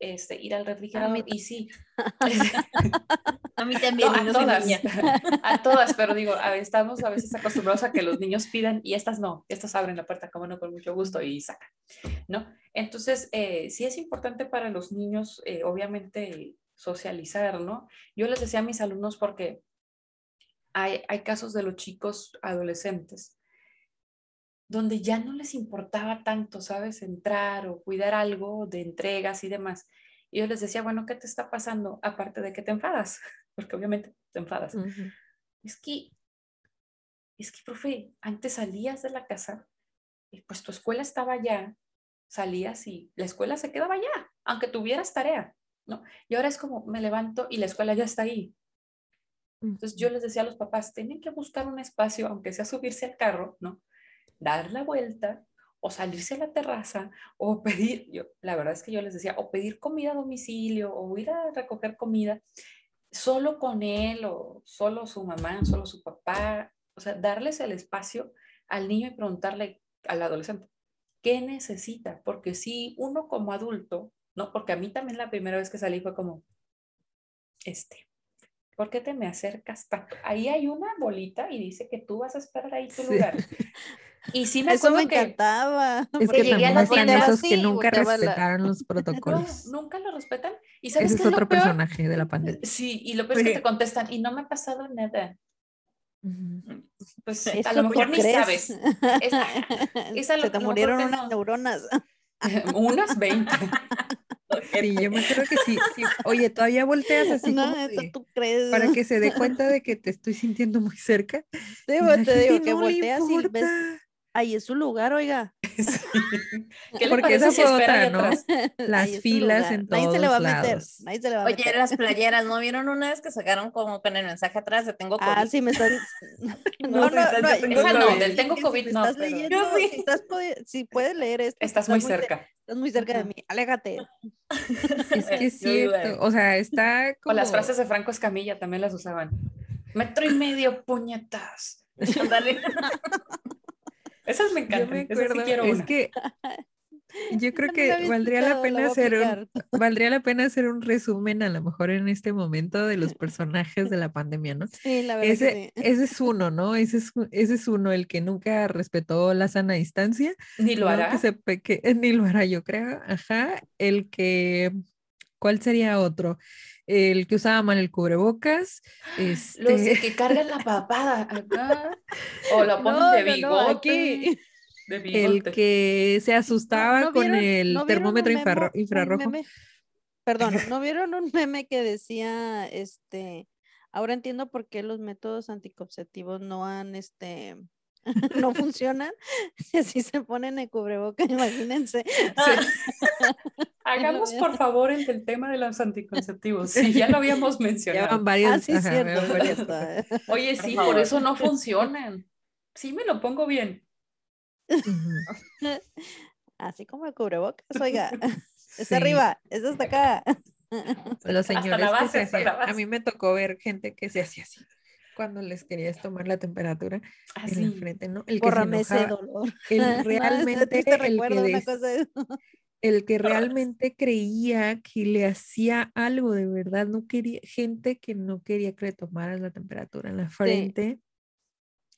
Este, ir al refrigerador y sí. A mí también, No, a no todas, a todas, pero digo, a- estamos a veces acostumbrados a que los niños pidan y estas no, estas abren la puerta, como no, con mucho gusto y sacan, ¿no? Entonces, eh, sí es importante para los niños, eh, obviamente, socializar, ¿no? Yo les decía a mis alumnos porque hay, hay casos de los chicos adolescentes donde ya no les importaba tanto, ¿sabes? Entrar o cuidar algo de entregas y demás. Y yo les decía, bueno, ¿qué te está pasando? Aparte de que te enfadas, porque obviamente te enfadas. Ujú. Es que, es que, profe, antes salías de la casa y pues tu escuela estaba allá, salías y la escuela se quedaba allá, aunque tuvieras tarea, ¿no? Y ahora es como, me levanto y la escuela ya está ahí. Entonces yo les decía a los papás, tienen que buscar un espacio, aunque sea subirse al carro, ¿no? Dar la vuelta o salirse a la terraza o pedir, yo, la verdad es que yo les decía, o pedir comida a domicilio o ir a recoger comida. solo con él o solo su mamá, solo su papá, o sea, darles el espacio al niño y preguntarle al adolescente, ¿qué necesita? Porque si uno como adulto, ¿no? Porque a mí también la primera vez que salí fue como, este, ¿por qué te me acercas tanto? Ahí hay una bolita y dice que tú vas a esperar ahí tu Sí. lugar. Y sí me Eso me acuerdo que encantaba. Es porque que llegué a la tienda esos que nunca la- respetaron los no, protocolos. nunca lo respetan. ¿Y sabes Ese qué es lo otro peor? personaje de la pandemia. Sí, y lo peor es que te contestan, y no me ha pasado nada. Ujú. Pues a lo mejor ni crees. sabes. Es- es a lo- Se te murieron que unas no. neuronas. Unas 20. Sí, yo me creo que sí, sí. Oye, todavía volteas así no, como eso de- tú crees. para que se dé cuenta de que te estoy sintiendo muy cerca. Sí, pues, te digo que no volteas y ves. Ahí es su lugar, oiga. Sí. ¿Qué Porque esa si fue otra, ahí ¿no? Las Ahí filas en Nadie se le va a todos meter. lados. Nadie se le va a Oye, meter. las playeras, ¿no vieron una vez que sacaron como con el mensaje atrás de tengo COVID? Ah, sí, me estás. No, ahorita yo tengo Esa no, COVID. del tengo COVID si no, estás pero- leyendo, Yo sí. si, estás si puedes leer esto, Estás muy cer- cerca. estás muy cerca de mí. Aléjate. Es que es ahí. cierto. O sea, está O como. las frases de Franco Escamilla también las usaban. Metro y medio, puñetas. Ándale. Esas me Yo encantan. me Esas sí quiero es una. que yo creo que valdría la pena hacer un, valdría la pena hacer un resumen a lo mejor en este momento de los personajes de la pandemia, ¿no? Sí, la verdad Ese, que sí. ese es uno, ¿no? Ese es, ese es uno, el que nunca respetó la sana distancia, Ni lo ¿no? hará. Que se pe- que- ni lo hará, yo creo. Ajá. El que, ¿cuál sería otro? El que usaba mal el cubrebocas. Los Este, de que cargan la papada acá. O la ponen No, de no, no, bigote. aquí. De el que se asustaba ¿No con vieron- el no vieron un termómetro memo- infrarro- un infrarrojo. meme? Perdón, ¿no vieron un meme que decía, este, ahora entiendo por qué los métodos anticonceptivos no han, este, no funcionan? Si así se ponen el cubreboca, imagínense. Hagamos por favor el tema de los anticonceptivos. Sí, ya lo habíamos mencionado. varios. Ah, sí, ajá, cierto. Oye, sí, por eso no funcionan. Sí, me lo pongo bien. Así como el cubrebocas, oiga, es Sí. arriba, es hasta acá. Los Hasta la señores que base, se hasta la hacían- a mí me tocó ver gente que se hacía así cuando les querías tomar la temperatura en la Así. frente, ¿no? El que se ese dolor. el realmente, el que, recuerdo, una des- cosa de- el que realmente creía que le hacía algo de verdad, no quería, gente que no quería que le tomaras la temperatura en la frente,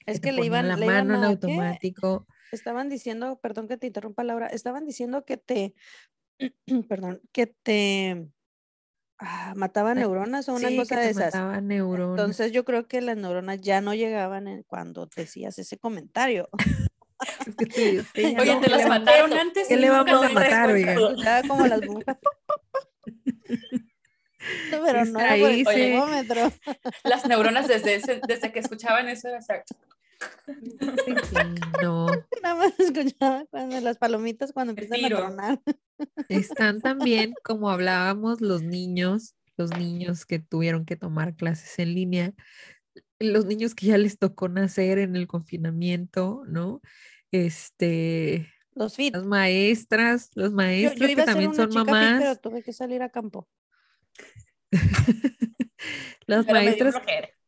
Es que le iban, la le mano iban en a, ¿qué? automático. Estaban diciendo, perdón que te interrumpa Laura, estaban diciendo que te, perdón, que te ah, mataba Ay, neuronas o una sí, cosa que de esas. mataba neuronas. Entonces yo creo que las neuronas ya no llegaban en- cuando decías ese comentario. Es que te- te Oye, Oye, te ¿qué las le- mataron antes. ¿qué y le vamos a matar, oiga? Escuchaba como las burbujas. Pero no era por Ahí el termómetro. Las neuronas desde, ese- desde que escuchaban eso era no. Escuchaba cuando las palomitas cuando empiezan a tronar. Están también, como hablábamos, los niños, los niños que tuvieron que tomar clases en línea, los niños que ya les tocó nacer en el confinamiento, ¿no? Este, Los fit. las maestras, los maestros yo iba que a ser también una son chica fit, mamás, pero tuve que salir a campo. las Pero me dio maestras.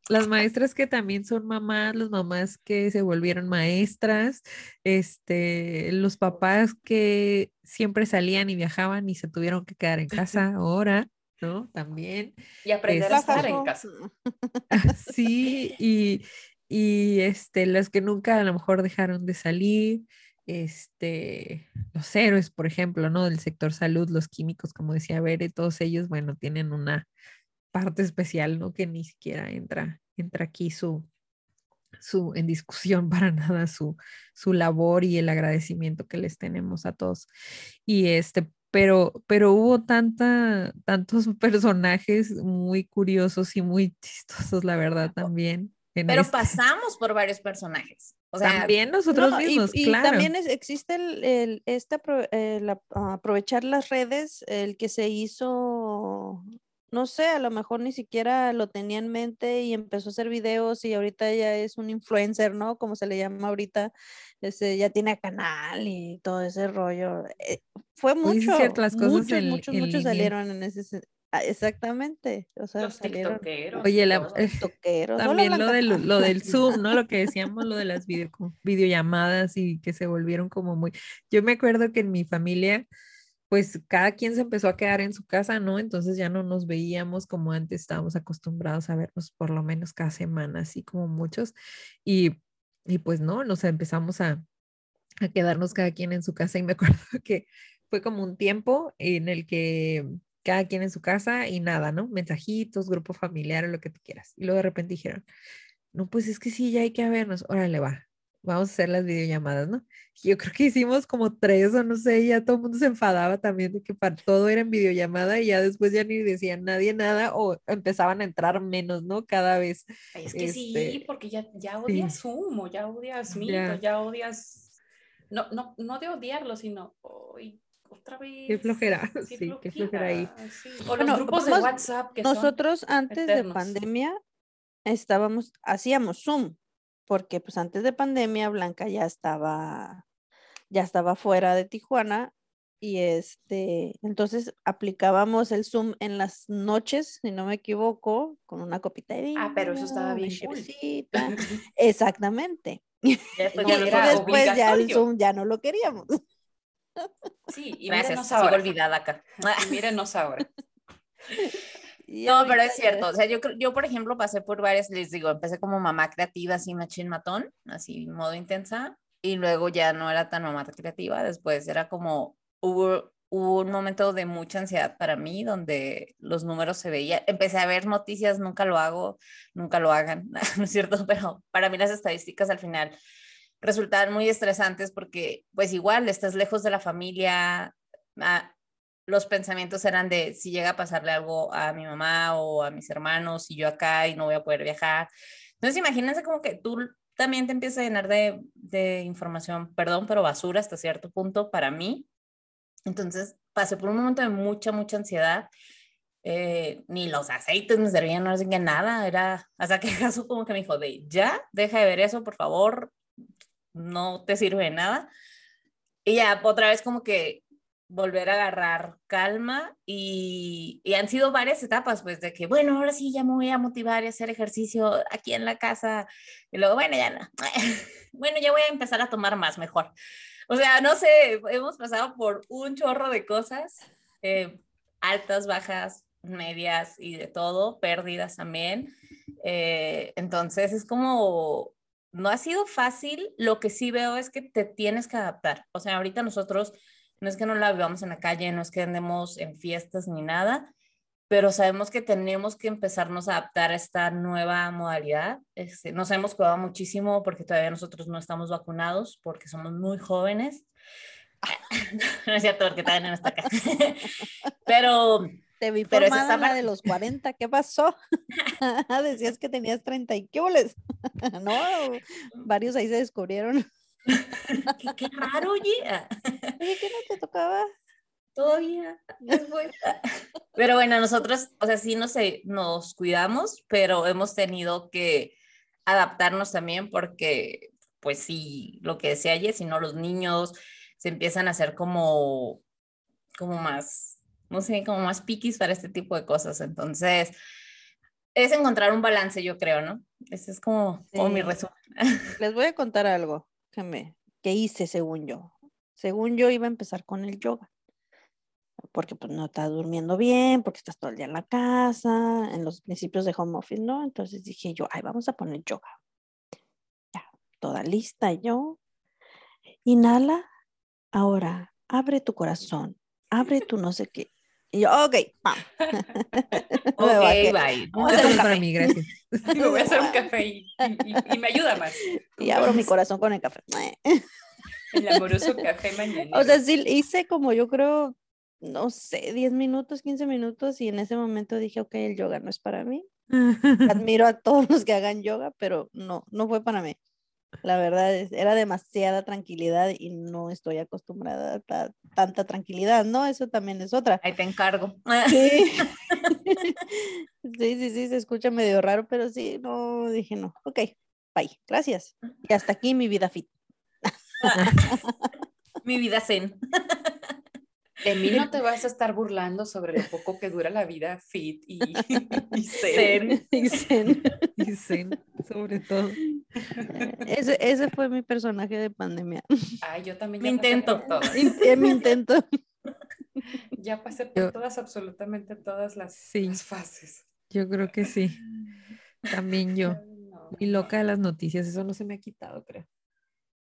Las maestras que también son mamás, las mamás que se volvieron maestras, este, los papás que siempre salían y viajaban y se tuvieron que quedar en casa ahora, ¿no? También. y aprender a Este, estar en casa. Sí, y, y este, las que nunca a lo mejor dejaron de salir, este, los héroes, por ejemplo, ¿no? Del sector salud, los químicos, como decía Bere, todos ellos, bueno, tienen una parte especial, ¿no? Que ni siquiera entra, entra aquí su, su, en discusión para nada su, su labor y el agradecimiento que les tenemos a todos. Y este, pero, pero hubo tanta, tantos personajes muy curiosos y muy chistosos, la verdad, también. Pero este- pasamos por varios personajes. O sea, también nosotros No, mismos, y, claro. también es- existe el, el- este el ap- aprovechar las redes, el que se hizo, no sé, a lo mejor ni siquiera lo tenía en mente y empezó a hacer videos y ahorita ya es un influencer, ¿no? Como se le llama ahorita, este, ya tiene canal y todo ese rollo. Eh, fue sí mucho, cierto, las cosas muchos, en- muchos, en muchos línea. salieron en ese, se- Ah, exactamente. O sea, Los salieron tiktokeros. Oye, la- todo. toqueros. Hola, También lo, del, lo del Zoom, ¿no? Lo que decíamos, lo de las video- videollamadas y que se volvieron como muy... Yo me acuerdo que en mi familia, pues cada quien se empezó a quedar en su casa, ¿no? Entonces ya no nos veíamos como antes estábamos acostumbrados a vernos por lo menos cada semana, así como muchos. Y, y pues no, nos empezamos a, a quedarnos cada quien en su casa y me acuerdo que fue como un tiempo en el que cada quien en su casa y nada, ¿no? Mensajitos, grupo familiar o lo que tú quieras. Y luego de repente dijeron, no, pues es que sí, ya hay que vernos, órale, va, vamos a hacer las videollamadas, ¿no? Yo creo que hicimos como tres o no sé, ya todo el mundo se enfadaba también de que para todo era en videollamada y ya después ya ni decían nadie nada o empezaban a entrar menos, ¿no? Cada vez. Es que sí, este, porque ya, ya sí. odias Zoom, o ya odias Meet, Ya. o ya odias. No, no, no de odiarlo, sino "Ay, otra vez. Qué flojera, sí, qué flojera ahí. flojera", sí. O Bueno, los grupos de WhatsApp que son- Nosotros antes de eternos. pandemia estábamos, hacíamos Zoom, porque pues antes de pandemia Blanca ya estaba, ya estaba fuera de Tijuana y este, entonces aplicábamos el Zoom en las noches, si no me equivoco, con una copita de vino. Ah, pero eso estaba bien cool. Exactamente. Ya después No, ya Y sabes. después ya el. Zoom ya no lo queríamos. Sí, y Gracias, mírenos sigo ahora. olvidada acá. Y mírenos ahora. No, pero es cierto. O sea, yo, yo, por ejemplo, pasé por varias, les digo, empecé como mamá creativa, así machín matón, así modo intensa, y luego ya no era tan mamá creativa, después era como, hubo, hubo un momento de mucha ansiedad para mí, donde los números se veían, empecé a ver noticias, nunca lo hago, nunca lo hagan, ¿no es cierto? Pero para mí las estadísticas al final resultaban muy estresantes porque, pues igual, estás lejos de la familia, ah, los pensamientos eran de si llega a pasarle algo a mi mamá o a mis hermanos y yo acá y no voy a poder viajar. Entonces imagínense como que tú también te empiezas a llenar de, de información, perdón, pero basura hasta cierto punto para mí. Entonces pasé por un momento de mucha, mucha ansiedad. Eh, ni los aceites me servían, no sé qué nada, era hasta que Jesús como que me dijo de ya, deja de ver eso, por favor, no te sirve de nada. Y ya otra vez como que volver a agarrar calma y, y han sido varias etapas, pues de que, bueno, ahora sí ya me voy a motivar y hacer ejercicio aquí en la casa. Y luego, bueno, ya no. bueno, ya voy a empezar a tomar más, mejor. O sea, no sé, hemos pasado por un chorro de cosas, eh, altas, bajas, medias y de todo, pérdidas también. Eh, entonces es como, no ha sido fácil, lo que sí veo es que te tienes que adaptar. O sea, ahorita nosotros no es que no la vivamos en la calle, no es que andemos en fiestas ni nada, pero sabemos que tenemos que empezarnos a adaptar a esta nueva modalidad. Este, nos hemos cuidado muchísimo porque todavía nosotros no estamos vacunados, porque somos muy jóvenes. no es cierto, porque todavía no está acá. pero Te vi Pero esa formada está la de los 40, ¿qué pasó? Decías que tenías 30 y qué boles. no, varios ahí se descubrieron. qué, qué raro, oye. Oye, ¿qué no te tocaba? todavía después. Pero bueno, nosotros, o sea, sí nos, nos cuidamos, pero hemos tenido que adaptarnos también porque, pues sí, lo que decía ayer, si no, los niños se empiezan a hacer como, como más, no sé, como más piquis para este tipo de cosas. Entonces, es encontrar un balance, yo creo, ¿no? Ese es como, como mi Sí. resumen. Les voy a contar algo que, me, que hice según yo. Según yo iba a empezar con el yoga. Porque pues no estás durmiendo bien, porque estás todo el día en la casa, en los principios de home office, ¿no? Entonces dije yo, ay, vamos a poner yoga. Ya, toda lista yo. Inhala, ahora, abre tu corazón, abre tu no sé qué. Y yo, ok, pam. Ok, bye. Vamos a hacer un es para café. mí, gracias. Me voy a hacer un café y, y- y- y me ayuda más. Y abro mi corazón con el café. El amoroso café mañana. O sea, sí hice como yo creo, no sé, 10 minutos, 15 minutos y en ese momento dije, ok, el yoga no es para mí. Admiro a todos los que hagan yoga, pero no, no fue para mí. La verdad es, era demasiada tranquilidad y no estoy acostumbrada a ta- tanta tranquilidad, ¿no? Eso también es otra. Ahí te encargo. Sí. sí, sí, sí, se escucha medio raro, pero sí, no, dije no. Ok, bye, gracias. Y hasta aquí mi vida fit. Mi vida zen. De mí no te vas a estar burlando sobre lo poco que dura la vida fit y, y zen. Zen. Y zen. Y zen, sobre todo. Ese, ese fue mi personaje de pandemia. Ay, yo también Mi ya pasé intento. todas. Mi intento. Ya pasé por Yo- todas, absolutamente todas las, Sí. las fases. Yo creo que sí. También yo. No. Muy loca de las noticias, eso no se me ha quitado, creo.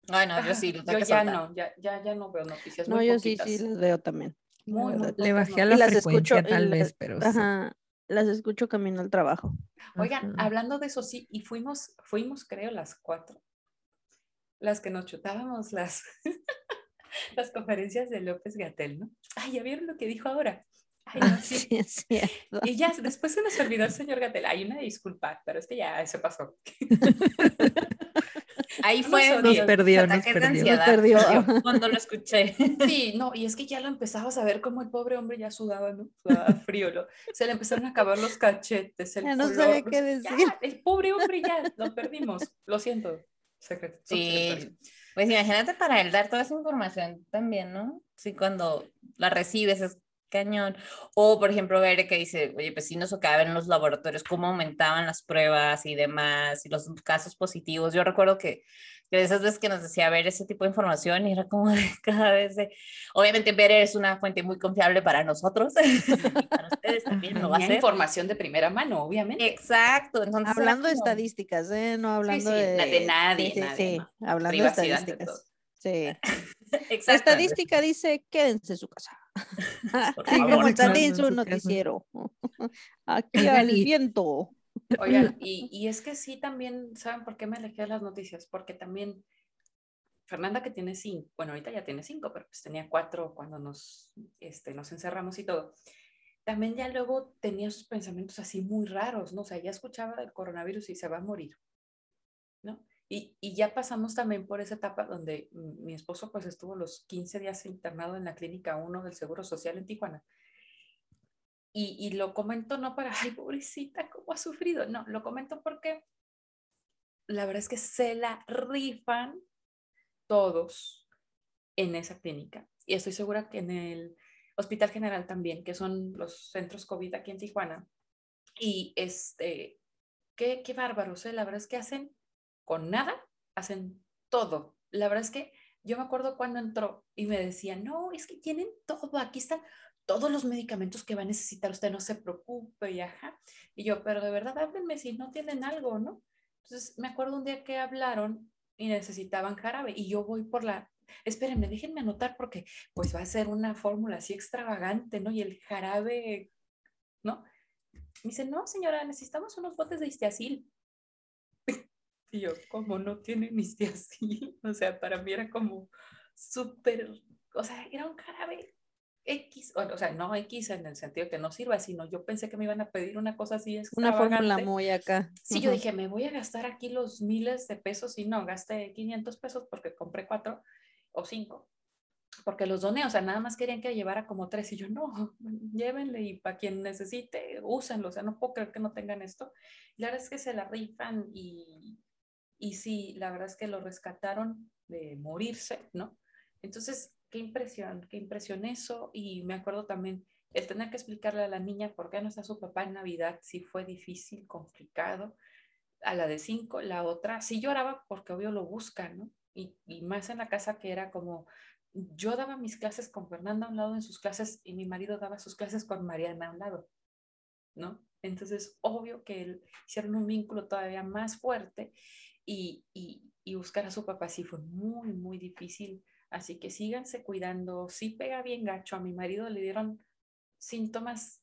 Ay, no, yo sí, Ajá, lo tengo yo que ya soltar. no, ya, ya, ya no veo noticias. No, muy yo sí, poquitas. sí, las veo también. la Muy, muy. Le bajé a la las frecuencia escucho, tal las- vez, pero sí. Ajá, las escucho camino al trabajo. Oigan, Ajá. hablando de eso, sí, y fuimos, fuimos, creo, las cuatro, las que nos chutábamos las, las conferencias de López Gatel, ¿no? Ay, ¿ya vieron lo que dijo ahora? Ay, no, Ah, sí. sí, es cierto. Y ya, después se nos olvidó el señor Gatel. Hay una disculpa, pero es que ya se pasó. Ahí fue Nos perdió, nos perdió. Nos cuando lo escuché. Sí, no, y es que ya lo empezabas a ver como el pobre hombre ya sudaba, ¿no? Sudaba frío, lo- se le empezaron a acabar los cachetes, el Ya no color, sabía no qué decir. ya, el pobre hombre ya, lo perdimos, lo siento. secret- Sí, pues imagínate para él dar toda esa información también, ¿no? Sí, cuando la recibes es cañón. O, por ejemplo, ver que dice, oye, pues sí nos tocaba en los laboratorios cómo aumentaban las pruebas y demás, y los casos positivos. Yo recuerdo que, que de esas veces que nos decía ver ese tipo de información y era como de cada vez de, obviamente ver es una fuente muy confiable para nosotros, y para ustedes también lo va a ser. información de primera mano, obviamente. Exacto, entonces Hablando de como- estadísticas, ¿eh? No hablando sí, de... na- de nadie, Sí, sí, nadie, sí, hablando de estadísticas. Sí. La estadística dice, quédense en su casa. Así como está Quédense en su noticiero. Aquí al y- viento. Oigan, y, y es que sí también, ¿saben por qué me alejé de las noticias? Porque también Fernanda que tiene cinco, bueno, ahorita ya tiene cinco, pero pues tenía cuatro cuando nos, este, nos encerramos y todo. También ya luego tenía sus pensamientos así muy raros, ¿no? O sea, ya escuchaba del coronavirus y se va a morir, ¿no? Y, y ya pasamos también por esa etapa donde mi esposo pues estuvo los 15 días internado en la clínica 1 del Seguro Social en Tijuana. Y, y lo comento no para, ay, pobrecita, cómo ha sufrido. No, lo comento porque la verdad es que se la rifan todos en esa clínica. Y estoy segura que en el Hospital General también, que son los centros COVID aquí en Tijuana. Y este, qué, qué bárbaros, ¿eh? La verdad es que hacen con nada, hacen todo. La verdad es que yo me acuerdo cuando entró y me decía, no, es que tienen todo, aquí están todos los medicamentos que va a necesitar usted, no se preocupe, y ajá. Y yo, pero de verdad, háblenme si no tienen algo, ¿no? Entonces, me acuerdo un día que hablaron y necesitaban jarabe y yo voy por la, espérenme, déjenme anotar porque pues va a ser una fórmula así extravagante, ¿no? Y el jarabe, ¿no? Me dice, no, señora, necesitamos unos botes de histiacil. Y yo, como no tienen histiacil? O sea, para mí era como súper, o sea, era un jarabe X, o, o sea, no X en el sentido que no sirva, sino yo pensé que me iban a pedir una cosa así Una fórmula muy acá. Sí, yo Ujú. dije, me voy a gastar aquí los miles de pesos y no, gasté 500 pesos porque compré cuatro o cinco, porque los doné, o sea, nada más querían que llevara como tres y yo, no, llévenle y para quien necesite, úsenlo, o sea, no puedo creer que no tengan esto. La verdad es que se la rifan y, y sí, la verdad es que lo rescataron de morirse, ¿no? Entonces, qué impresión, qué impresión eso y me acuerdo también el tener que explicarle a la niña por qué no está su papá en Navidad, sí fue difícil, complicado. A la de cinco, la otra, sí lloraba porque obvio lo busca, ¿no? Y, y más en la casa que era como, yo daba mis clases con Fernanda a un lado en sus clases y mi marido daba sus clases con Mariana a un lado, ¿no? Entonces, obvio que él- hicieron un vínculo todavía más fuerte y, y, buscar a su papá sí fue muy, muy difícil. Así que síganse cuidando. Sí pega bien gacho. A mi marido le dieron síntomas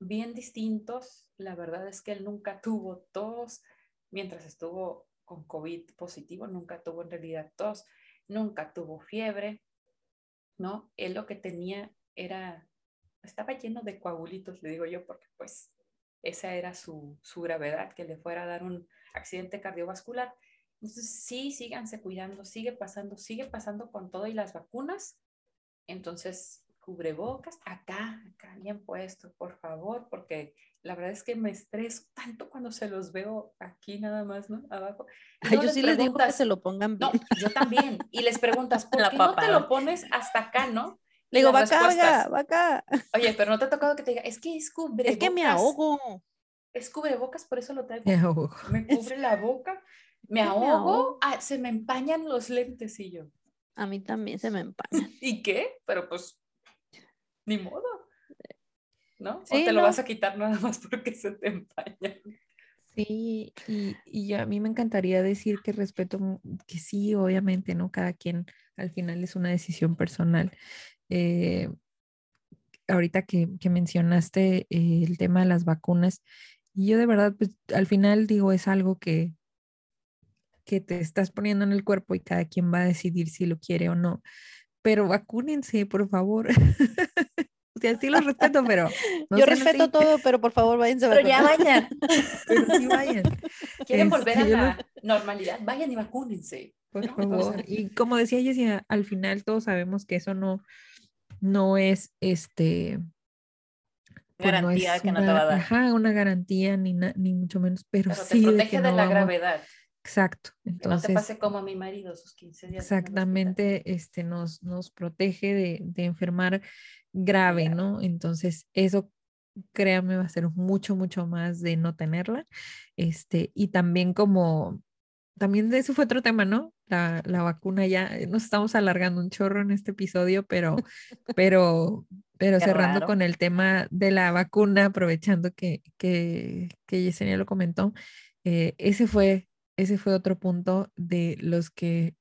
bien distintos. La verdad es que él nunca tuvo tos mientras estuvo con COVID positivo, nunca tuvo en realidad tos, nunca tuvo fiebre, ¿no? Él lo que tenía era, estaba lleno de coagulitos, le digo yo, porque pues esa era su, su gravedad, que le fuera a dar un accidente cardiovascular. Entonces, sí, síganse cuidando, sigue pasando, sigue pasando con todo y las vacunas. Entonces, cubrebocas, acá, acá bien puesto, por favor, porque la verdad es que me estreso tanto cuando se los veo aquí nada más, ¿no? Abajo. Ay, luego yo sí les digo que se lo pongan bien. No, yo también. Y les preguntas, ¿por La qué no te lo pones hasta acá, no? Le digo, va acá, va acá. Oye, pero no te ha tocado que te diga, es que es cubrebocas. Es que me ahogo. Es cubrebocas, por eso lo traigo. Me ahogo. Me cubre la boca, me me ahogo. ah, se me empañan los lentes y yo. A mí también se me empaña. ¿Y qué? Pero pues, ni modo. ¿No? Sí, o te lo vas a quitar nada más porque se te empaña. Sí, y, y a mí me encantaría decir que respeto, que sí, obviamente, ¿no? Cada quien al final es una decisión personal. Eh, ahorita que, que mencionaste eh, el tema de las vacunas, y yo de verdad, pues al final digo, es algo que, que te estás poniendo en el cuerpo y cada quien va a decidir si lo quiere o no. Pero vacúnense, por favor. O sea, sí los respeto, pero no Yo respeto así, todo, pero por favor váyanse a Pero ya vayan. pero sí vayan. ¿Quieren volver a Este, lo- la normalidad? Vayan y vacúnense. Por ¿no? favor. Y como decía Jessie, al final todos sabemos que eso no, no es este. Pues, no Garantía es que no te va a una- dar. Ajá, una garantía ni, na- ni mucho menos, pero, pero te sí de protege que de no la vamos- gravedad. Exacto. Que no Entonces, te pase como a mi marido sus 15 días. exactamente, este nos, nos protege de, de enfermar grave, Grave. ¿no? Entonces, eso créanme va a ser mucho, mucho más de no tenerla. Este, y también como, también de eso fue otro tema, ¿no? La, la vacuna ya, eh, nos estamos alargando un chorro en este episodio, pero, pero, pero Qué cerrando raro. con el tema de la vacuna, aprovechando que, que, que Yesenia lo comentó, eh, ese fue, ese fue otro punto de los que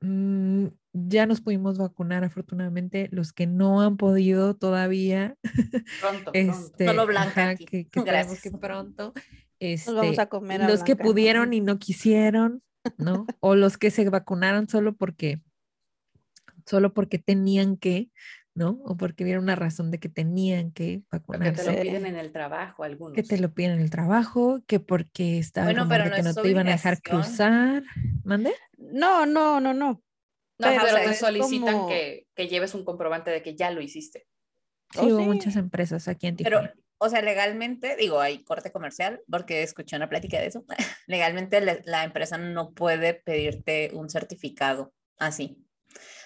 mm, ya nos pudimos vacunar, afortunadamente, los que no han podido todavía, Pronto, pronto. este, Solo Blanca ajá, aquí. que, que esperemos que Gracias. pronto, Nos vamos este, a comer a los que pudieron y no quisieron, ¿no? O los que se vacunaron solo porque, solo porque tenían que, ¿no? O porque vieron una razón de que tenían que Porque te vacunarse. lo piden en el trabajo algunos. Que te lo piden en el trabajo, que porque estaba Bueno, pero no que no te iban a dejar cruzar. ¿Mande? No, no, no, no. No, Pero pero te solicitan como- que, que lleves un comprobante de que ya lo hiciste. Sí, Oh, hubo sí. muchas empresas aquí en Pero, Tijuana. o sea, legalmente, digo, hay corte comercial, porque escuché una plática de eso. Legalmente la, la empresa no puede pedirte un certificado así.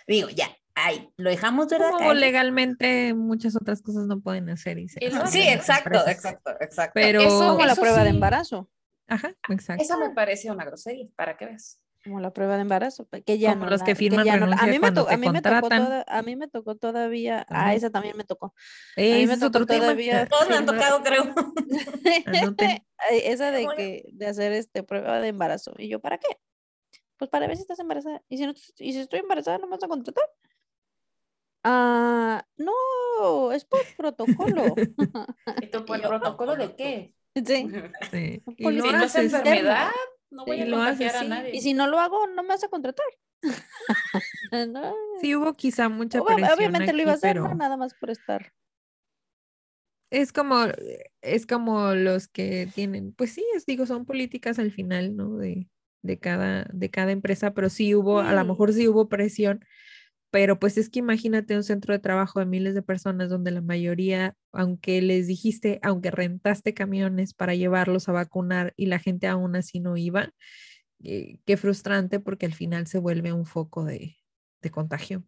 Digo, ya, ahí, lo dejamos, ¿verdad? Como Ahí. legalmente muchas otras cosas no pueden hacer. Y se hacen Sí, exacto, exacto, exacto. Pero, Eso- Como la eso prueba de sí. embarazo. ajá, exacto. Eso me parece una grosería, para que veas. Como la prueba de embarazo, que ya Como no los que firman ya no la- a mí me to- a mí me tocó toda- a mí me tocó todavía, a También. esa también me tocó. Ese mí me tocó todavía Todos me han firmar- tocado, creo. Ay, esa de que de hacer este prueba de embarazo. Y yo, ¿para qué? Pues para ver si estás embarazada. Y si no, y si estoy embarazada, ¿no me vas a contratar? Ah, no, es por protocolo. ¿Y tú, por protocolo de qué? sí. Sí. Y Si no es enfermedad, no voy a contagiar a sí. nadie. Y si no lo hago, no me vas a contratar. No, Sí hubo quizá mucha presión Obviamente lo iba a hacer, pero no nada más por estar. es como es como los que tienen, pues sí, es, digo, son políticas al final, ¿no? De, de cada de cada empresa, pero sí hubo, a lo mejor sí hubo presión, pero pues es que imagínate un centro de trabajo de miles de personas donde la mayoría, aunque les dijiste, aunque rentaste camiones para llevarlos a vacunar y la gente aún así no iba, eh, qué frustrante porque al final se vuelve un foco de, de contagio,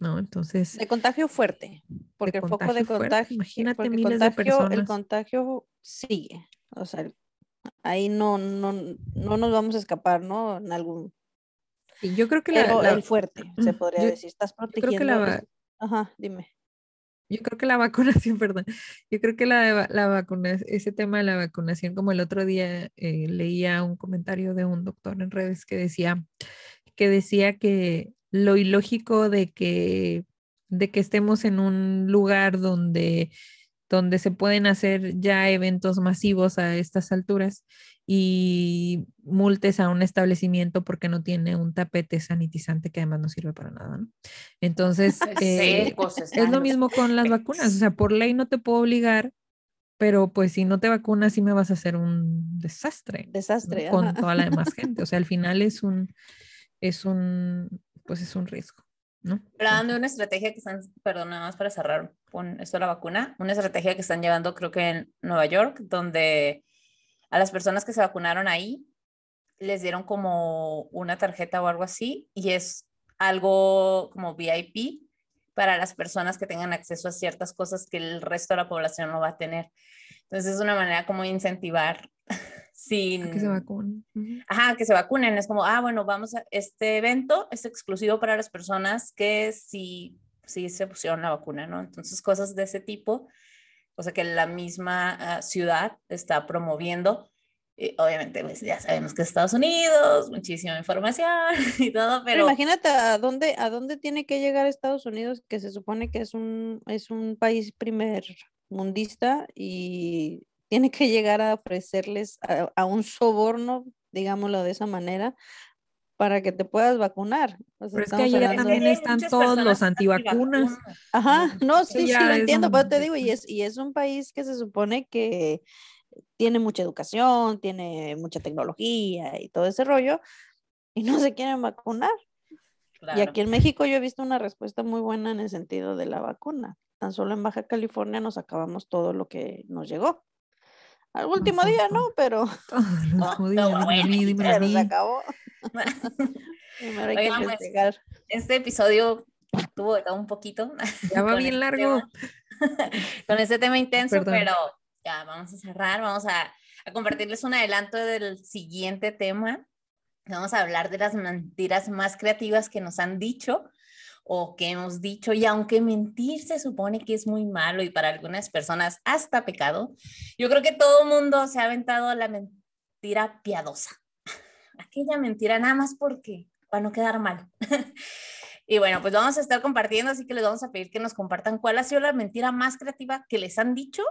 ¿no? Entonces, De contagio fuerte, porque el foco de contagio fuerte, contagio, imagínate miles de contagio, el contagio sigue. O sea, ahí no, no, no nos vamos a escapar, ¿no? En algún, sí, yo creo que la, pero la- el fuerte, se podría yo- decir. Estás creo que protegiendo. la Ajá, dime. Yo creo que la vacunación, perdón, yo creo que la, la vacuna, ese tema de la vacunación, como el otro día eh, leía un comentario de un doctor en redes que decía, que decía que lo ilógico de que, de que estemos en un lugar donde, donde se pueden hacer ya eventos masivos a estas alturas y multes a un establecimiento porque no tiene un tapete sanitizante que además no sirve para nada, ¿no? Entonces, eh, Secos es lo mismo con las vacunas, o sea, por ley no te puedo obligar, pero pues si no te vacunas sí me vas a hacer un desastre ¿no? Desastre. con ajá. toda la demás gente. O sea, al final es un, es un, pues es un riesgo, ¿no? Hablando de una estrategia que están, perdón, nada más para cerrar con esto de la vacuna, una estrategia que están llevando creo que en Nueva York, donde a las personas que se vacunaron ahí les dieron como una tarjeta o algo así y es algo como VIP para las personas que tengan acceso a ciertas cosas que el resto de la población no va a tener. Entonces es una manera como incentivar sin... Que se vacunen. Ajá, que se vacunen. Es como, ah, bueno, vamos a, este evento es exclusivo para las personas que sí, sí se pusieron la vacuna, ¿no? Entonces cosas de ese tipo, o sea que la misma ah, ciudad está promoviendo. Y obviamente, pues ya sabemos que es Estados Unidos, muchísima información y todo, Pero pero... imagínate a dónde, a dónde tiene que llegar Estados Unidos, que se supone que es un, es un país primer mundista y tiene que llegar a ofrecerles a, a un soborno, digámoslo de esa manera, para que te puedas vacunar. Pero es que allá también están todos los antivacunas. Ajá, no, sí, sí, lo entiendo, un- pero te digo, y es, y es un país que se supone que tiene mucha educación, tiene mucha tecnología y todo ese rollo, y no se quieren vacunar. Y aquí en México yo he visto una respuesta muy buena en el sentido de la vacuna. Tan solo en Baja California nos acabamos todo lo que nos llegó. Al último día no, pero, Todos los No, judíos, no, a pero mí. se acabó. Hay que Oigan, pues, festejar. Este episodio tuvo de todo un poquito. Ya va bien este largo. tema. con este tema intenso, Perdón. pero ya vamos a cerrar, vamos a, a compartirles un adelanto del siguiente tema. Vamos a hablar de las mentiras más creativas que nos han dicho o que hemos dicho, y aunque mentir se supone que es muy malo y para algunas personas hasta pecado, yo creo que todo mundo se ha aventado la mentira piadosa. Aquella mentira nada más porque, para no quedar mal. Y bueno, pues vamos a estar compartiendo, así que les vamos a pedir que nos compartan cuál ha sido la mentira más creativa que les han dicho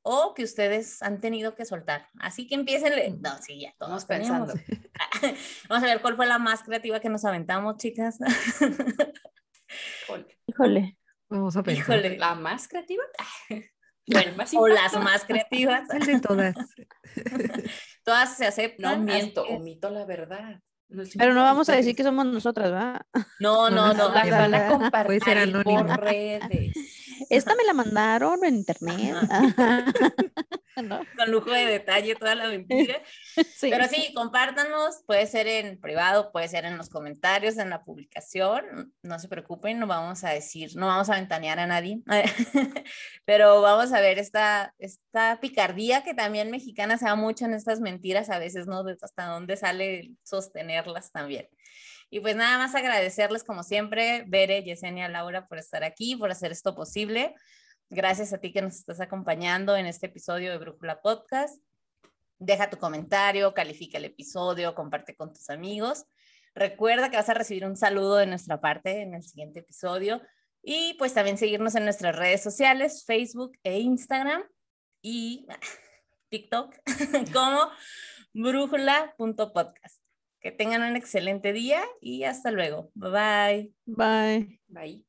o que ustedes han tenido que soltar. Así que empiecen. No, sí, ya todos Vamos pensando. Vamos a ver cuál fue la más creativa que nos aventamos, chicas. Híjole. Híjole. Vamos a pensar. Híjole. ¿La más creativa? Bueno, más o las más creativas. ¿Cuál de todas? Todas se aceptan. No miento, omito la verdad. Pero no vamos a decir que somos nosotras, ¿verdad? No, no, no. la van a compartir por redes. Esta me la mandaron en internet. ¿No? Con lujo de detalle toda la mentira. Sí. Pero sí, compártanos, puede ser en privado, puede ser en los comentarios, en la publicación, no se preocupen, no vamos a decir, no vamos a ventanear a nadie, pero vamos a ver esta, esta picardía que también mexicana se da mucho en estas mentiras, a veces, ¿no? Hasta dónde sale sostenerlas también. Y pues nada más agradecerles como siempre, Bere, Yesenia, Laura, por estar aquí, por hacer esto posible. Gracias a ti que nos estás acompañando en este episodio de Brújula Podcast. Deja tu comentario, califica el episodio, comparte con tus amigos. Recuerda que vas a recibir un saludo de nuestra parte en el siguiente episodio. Y pues también seguirnos en nuestras redes sociales, Facebook e Instagram y TikTok como brújula.podcast. Que tengan un excelente día y hasta luego. Bye bye. Bye. Bye.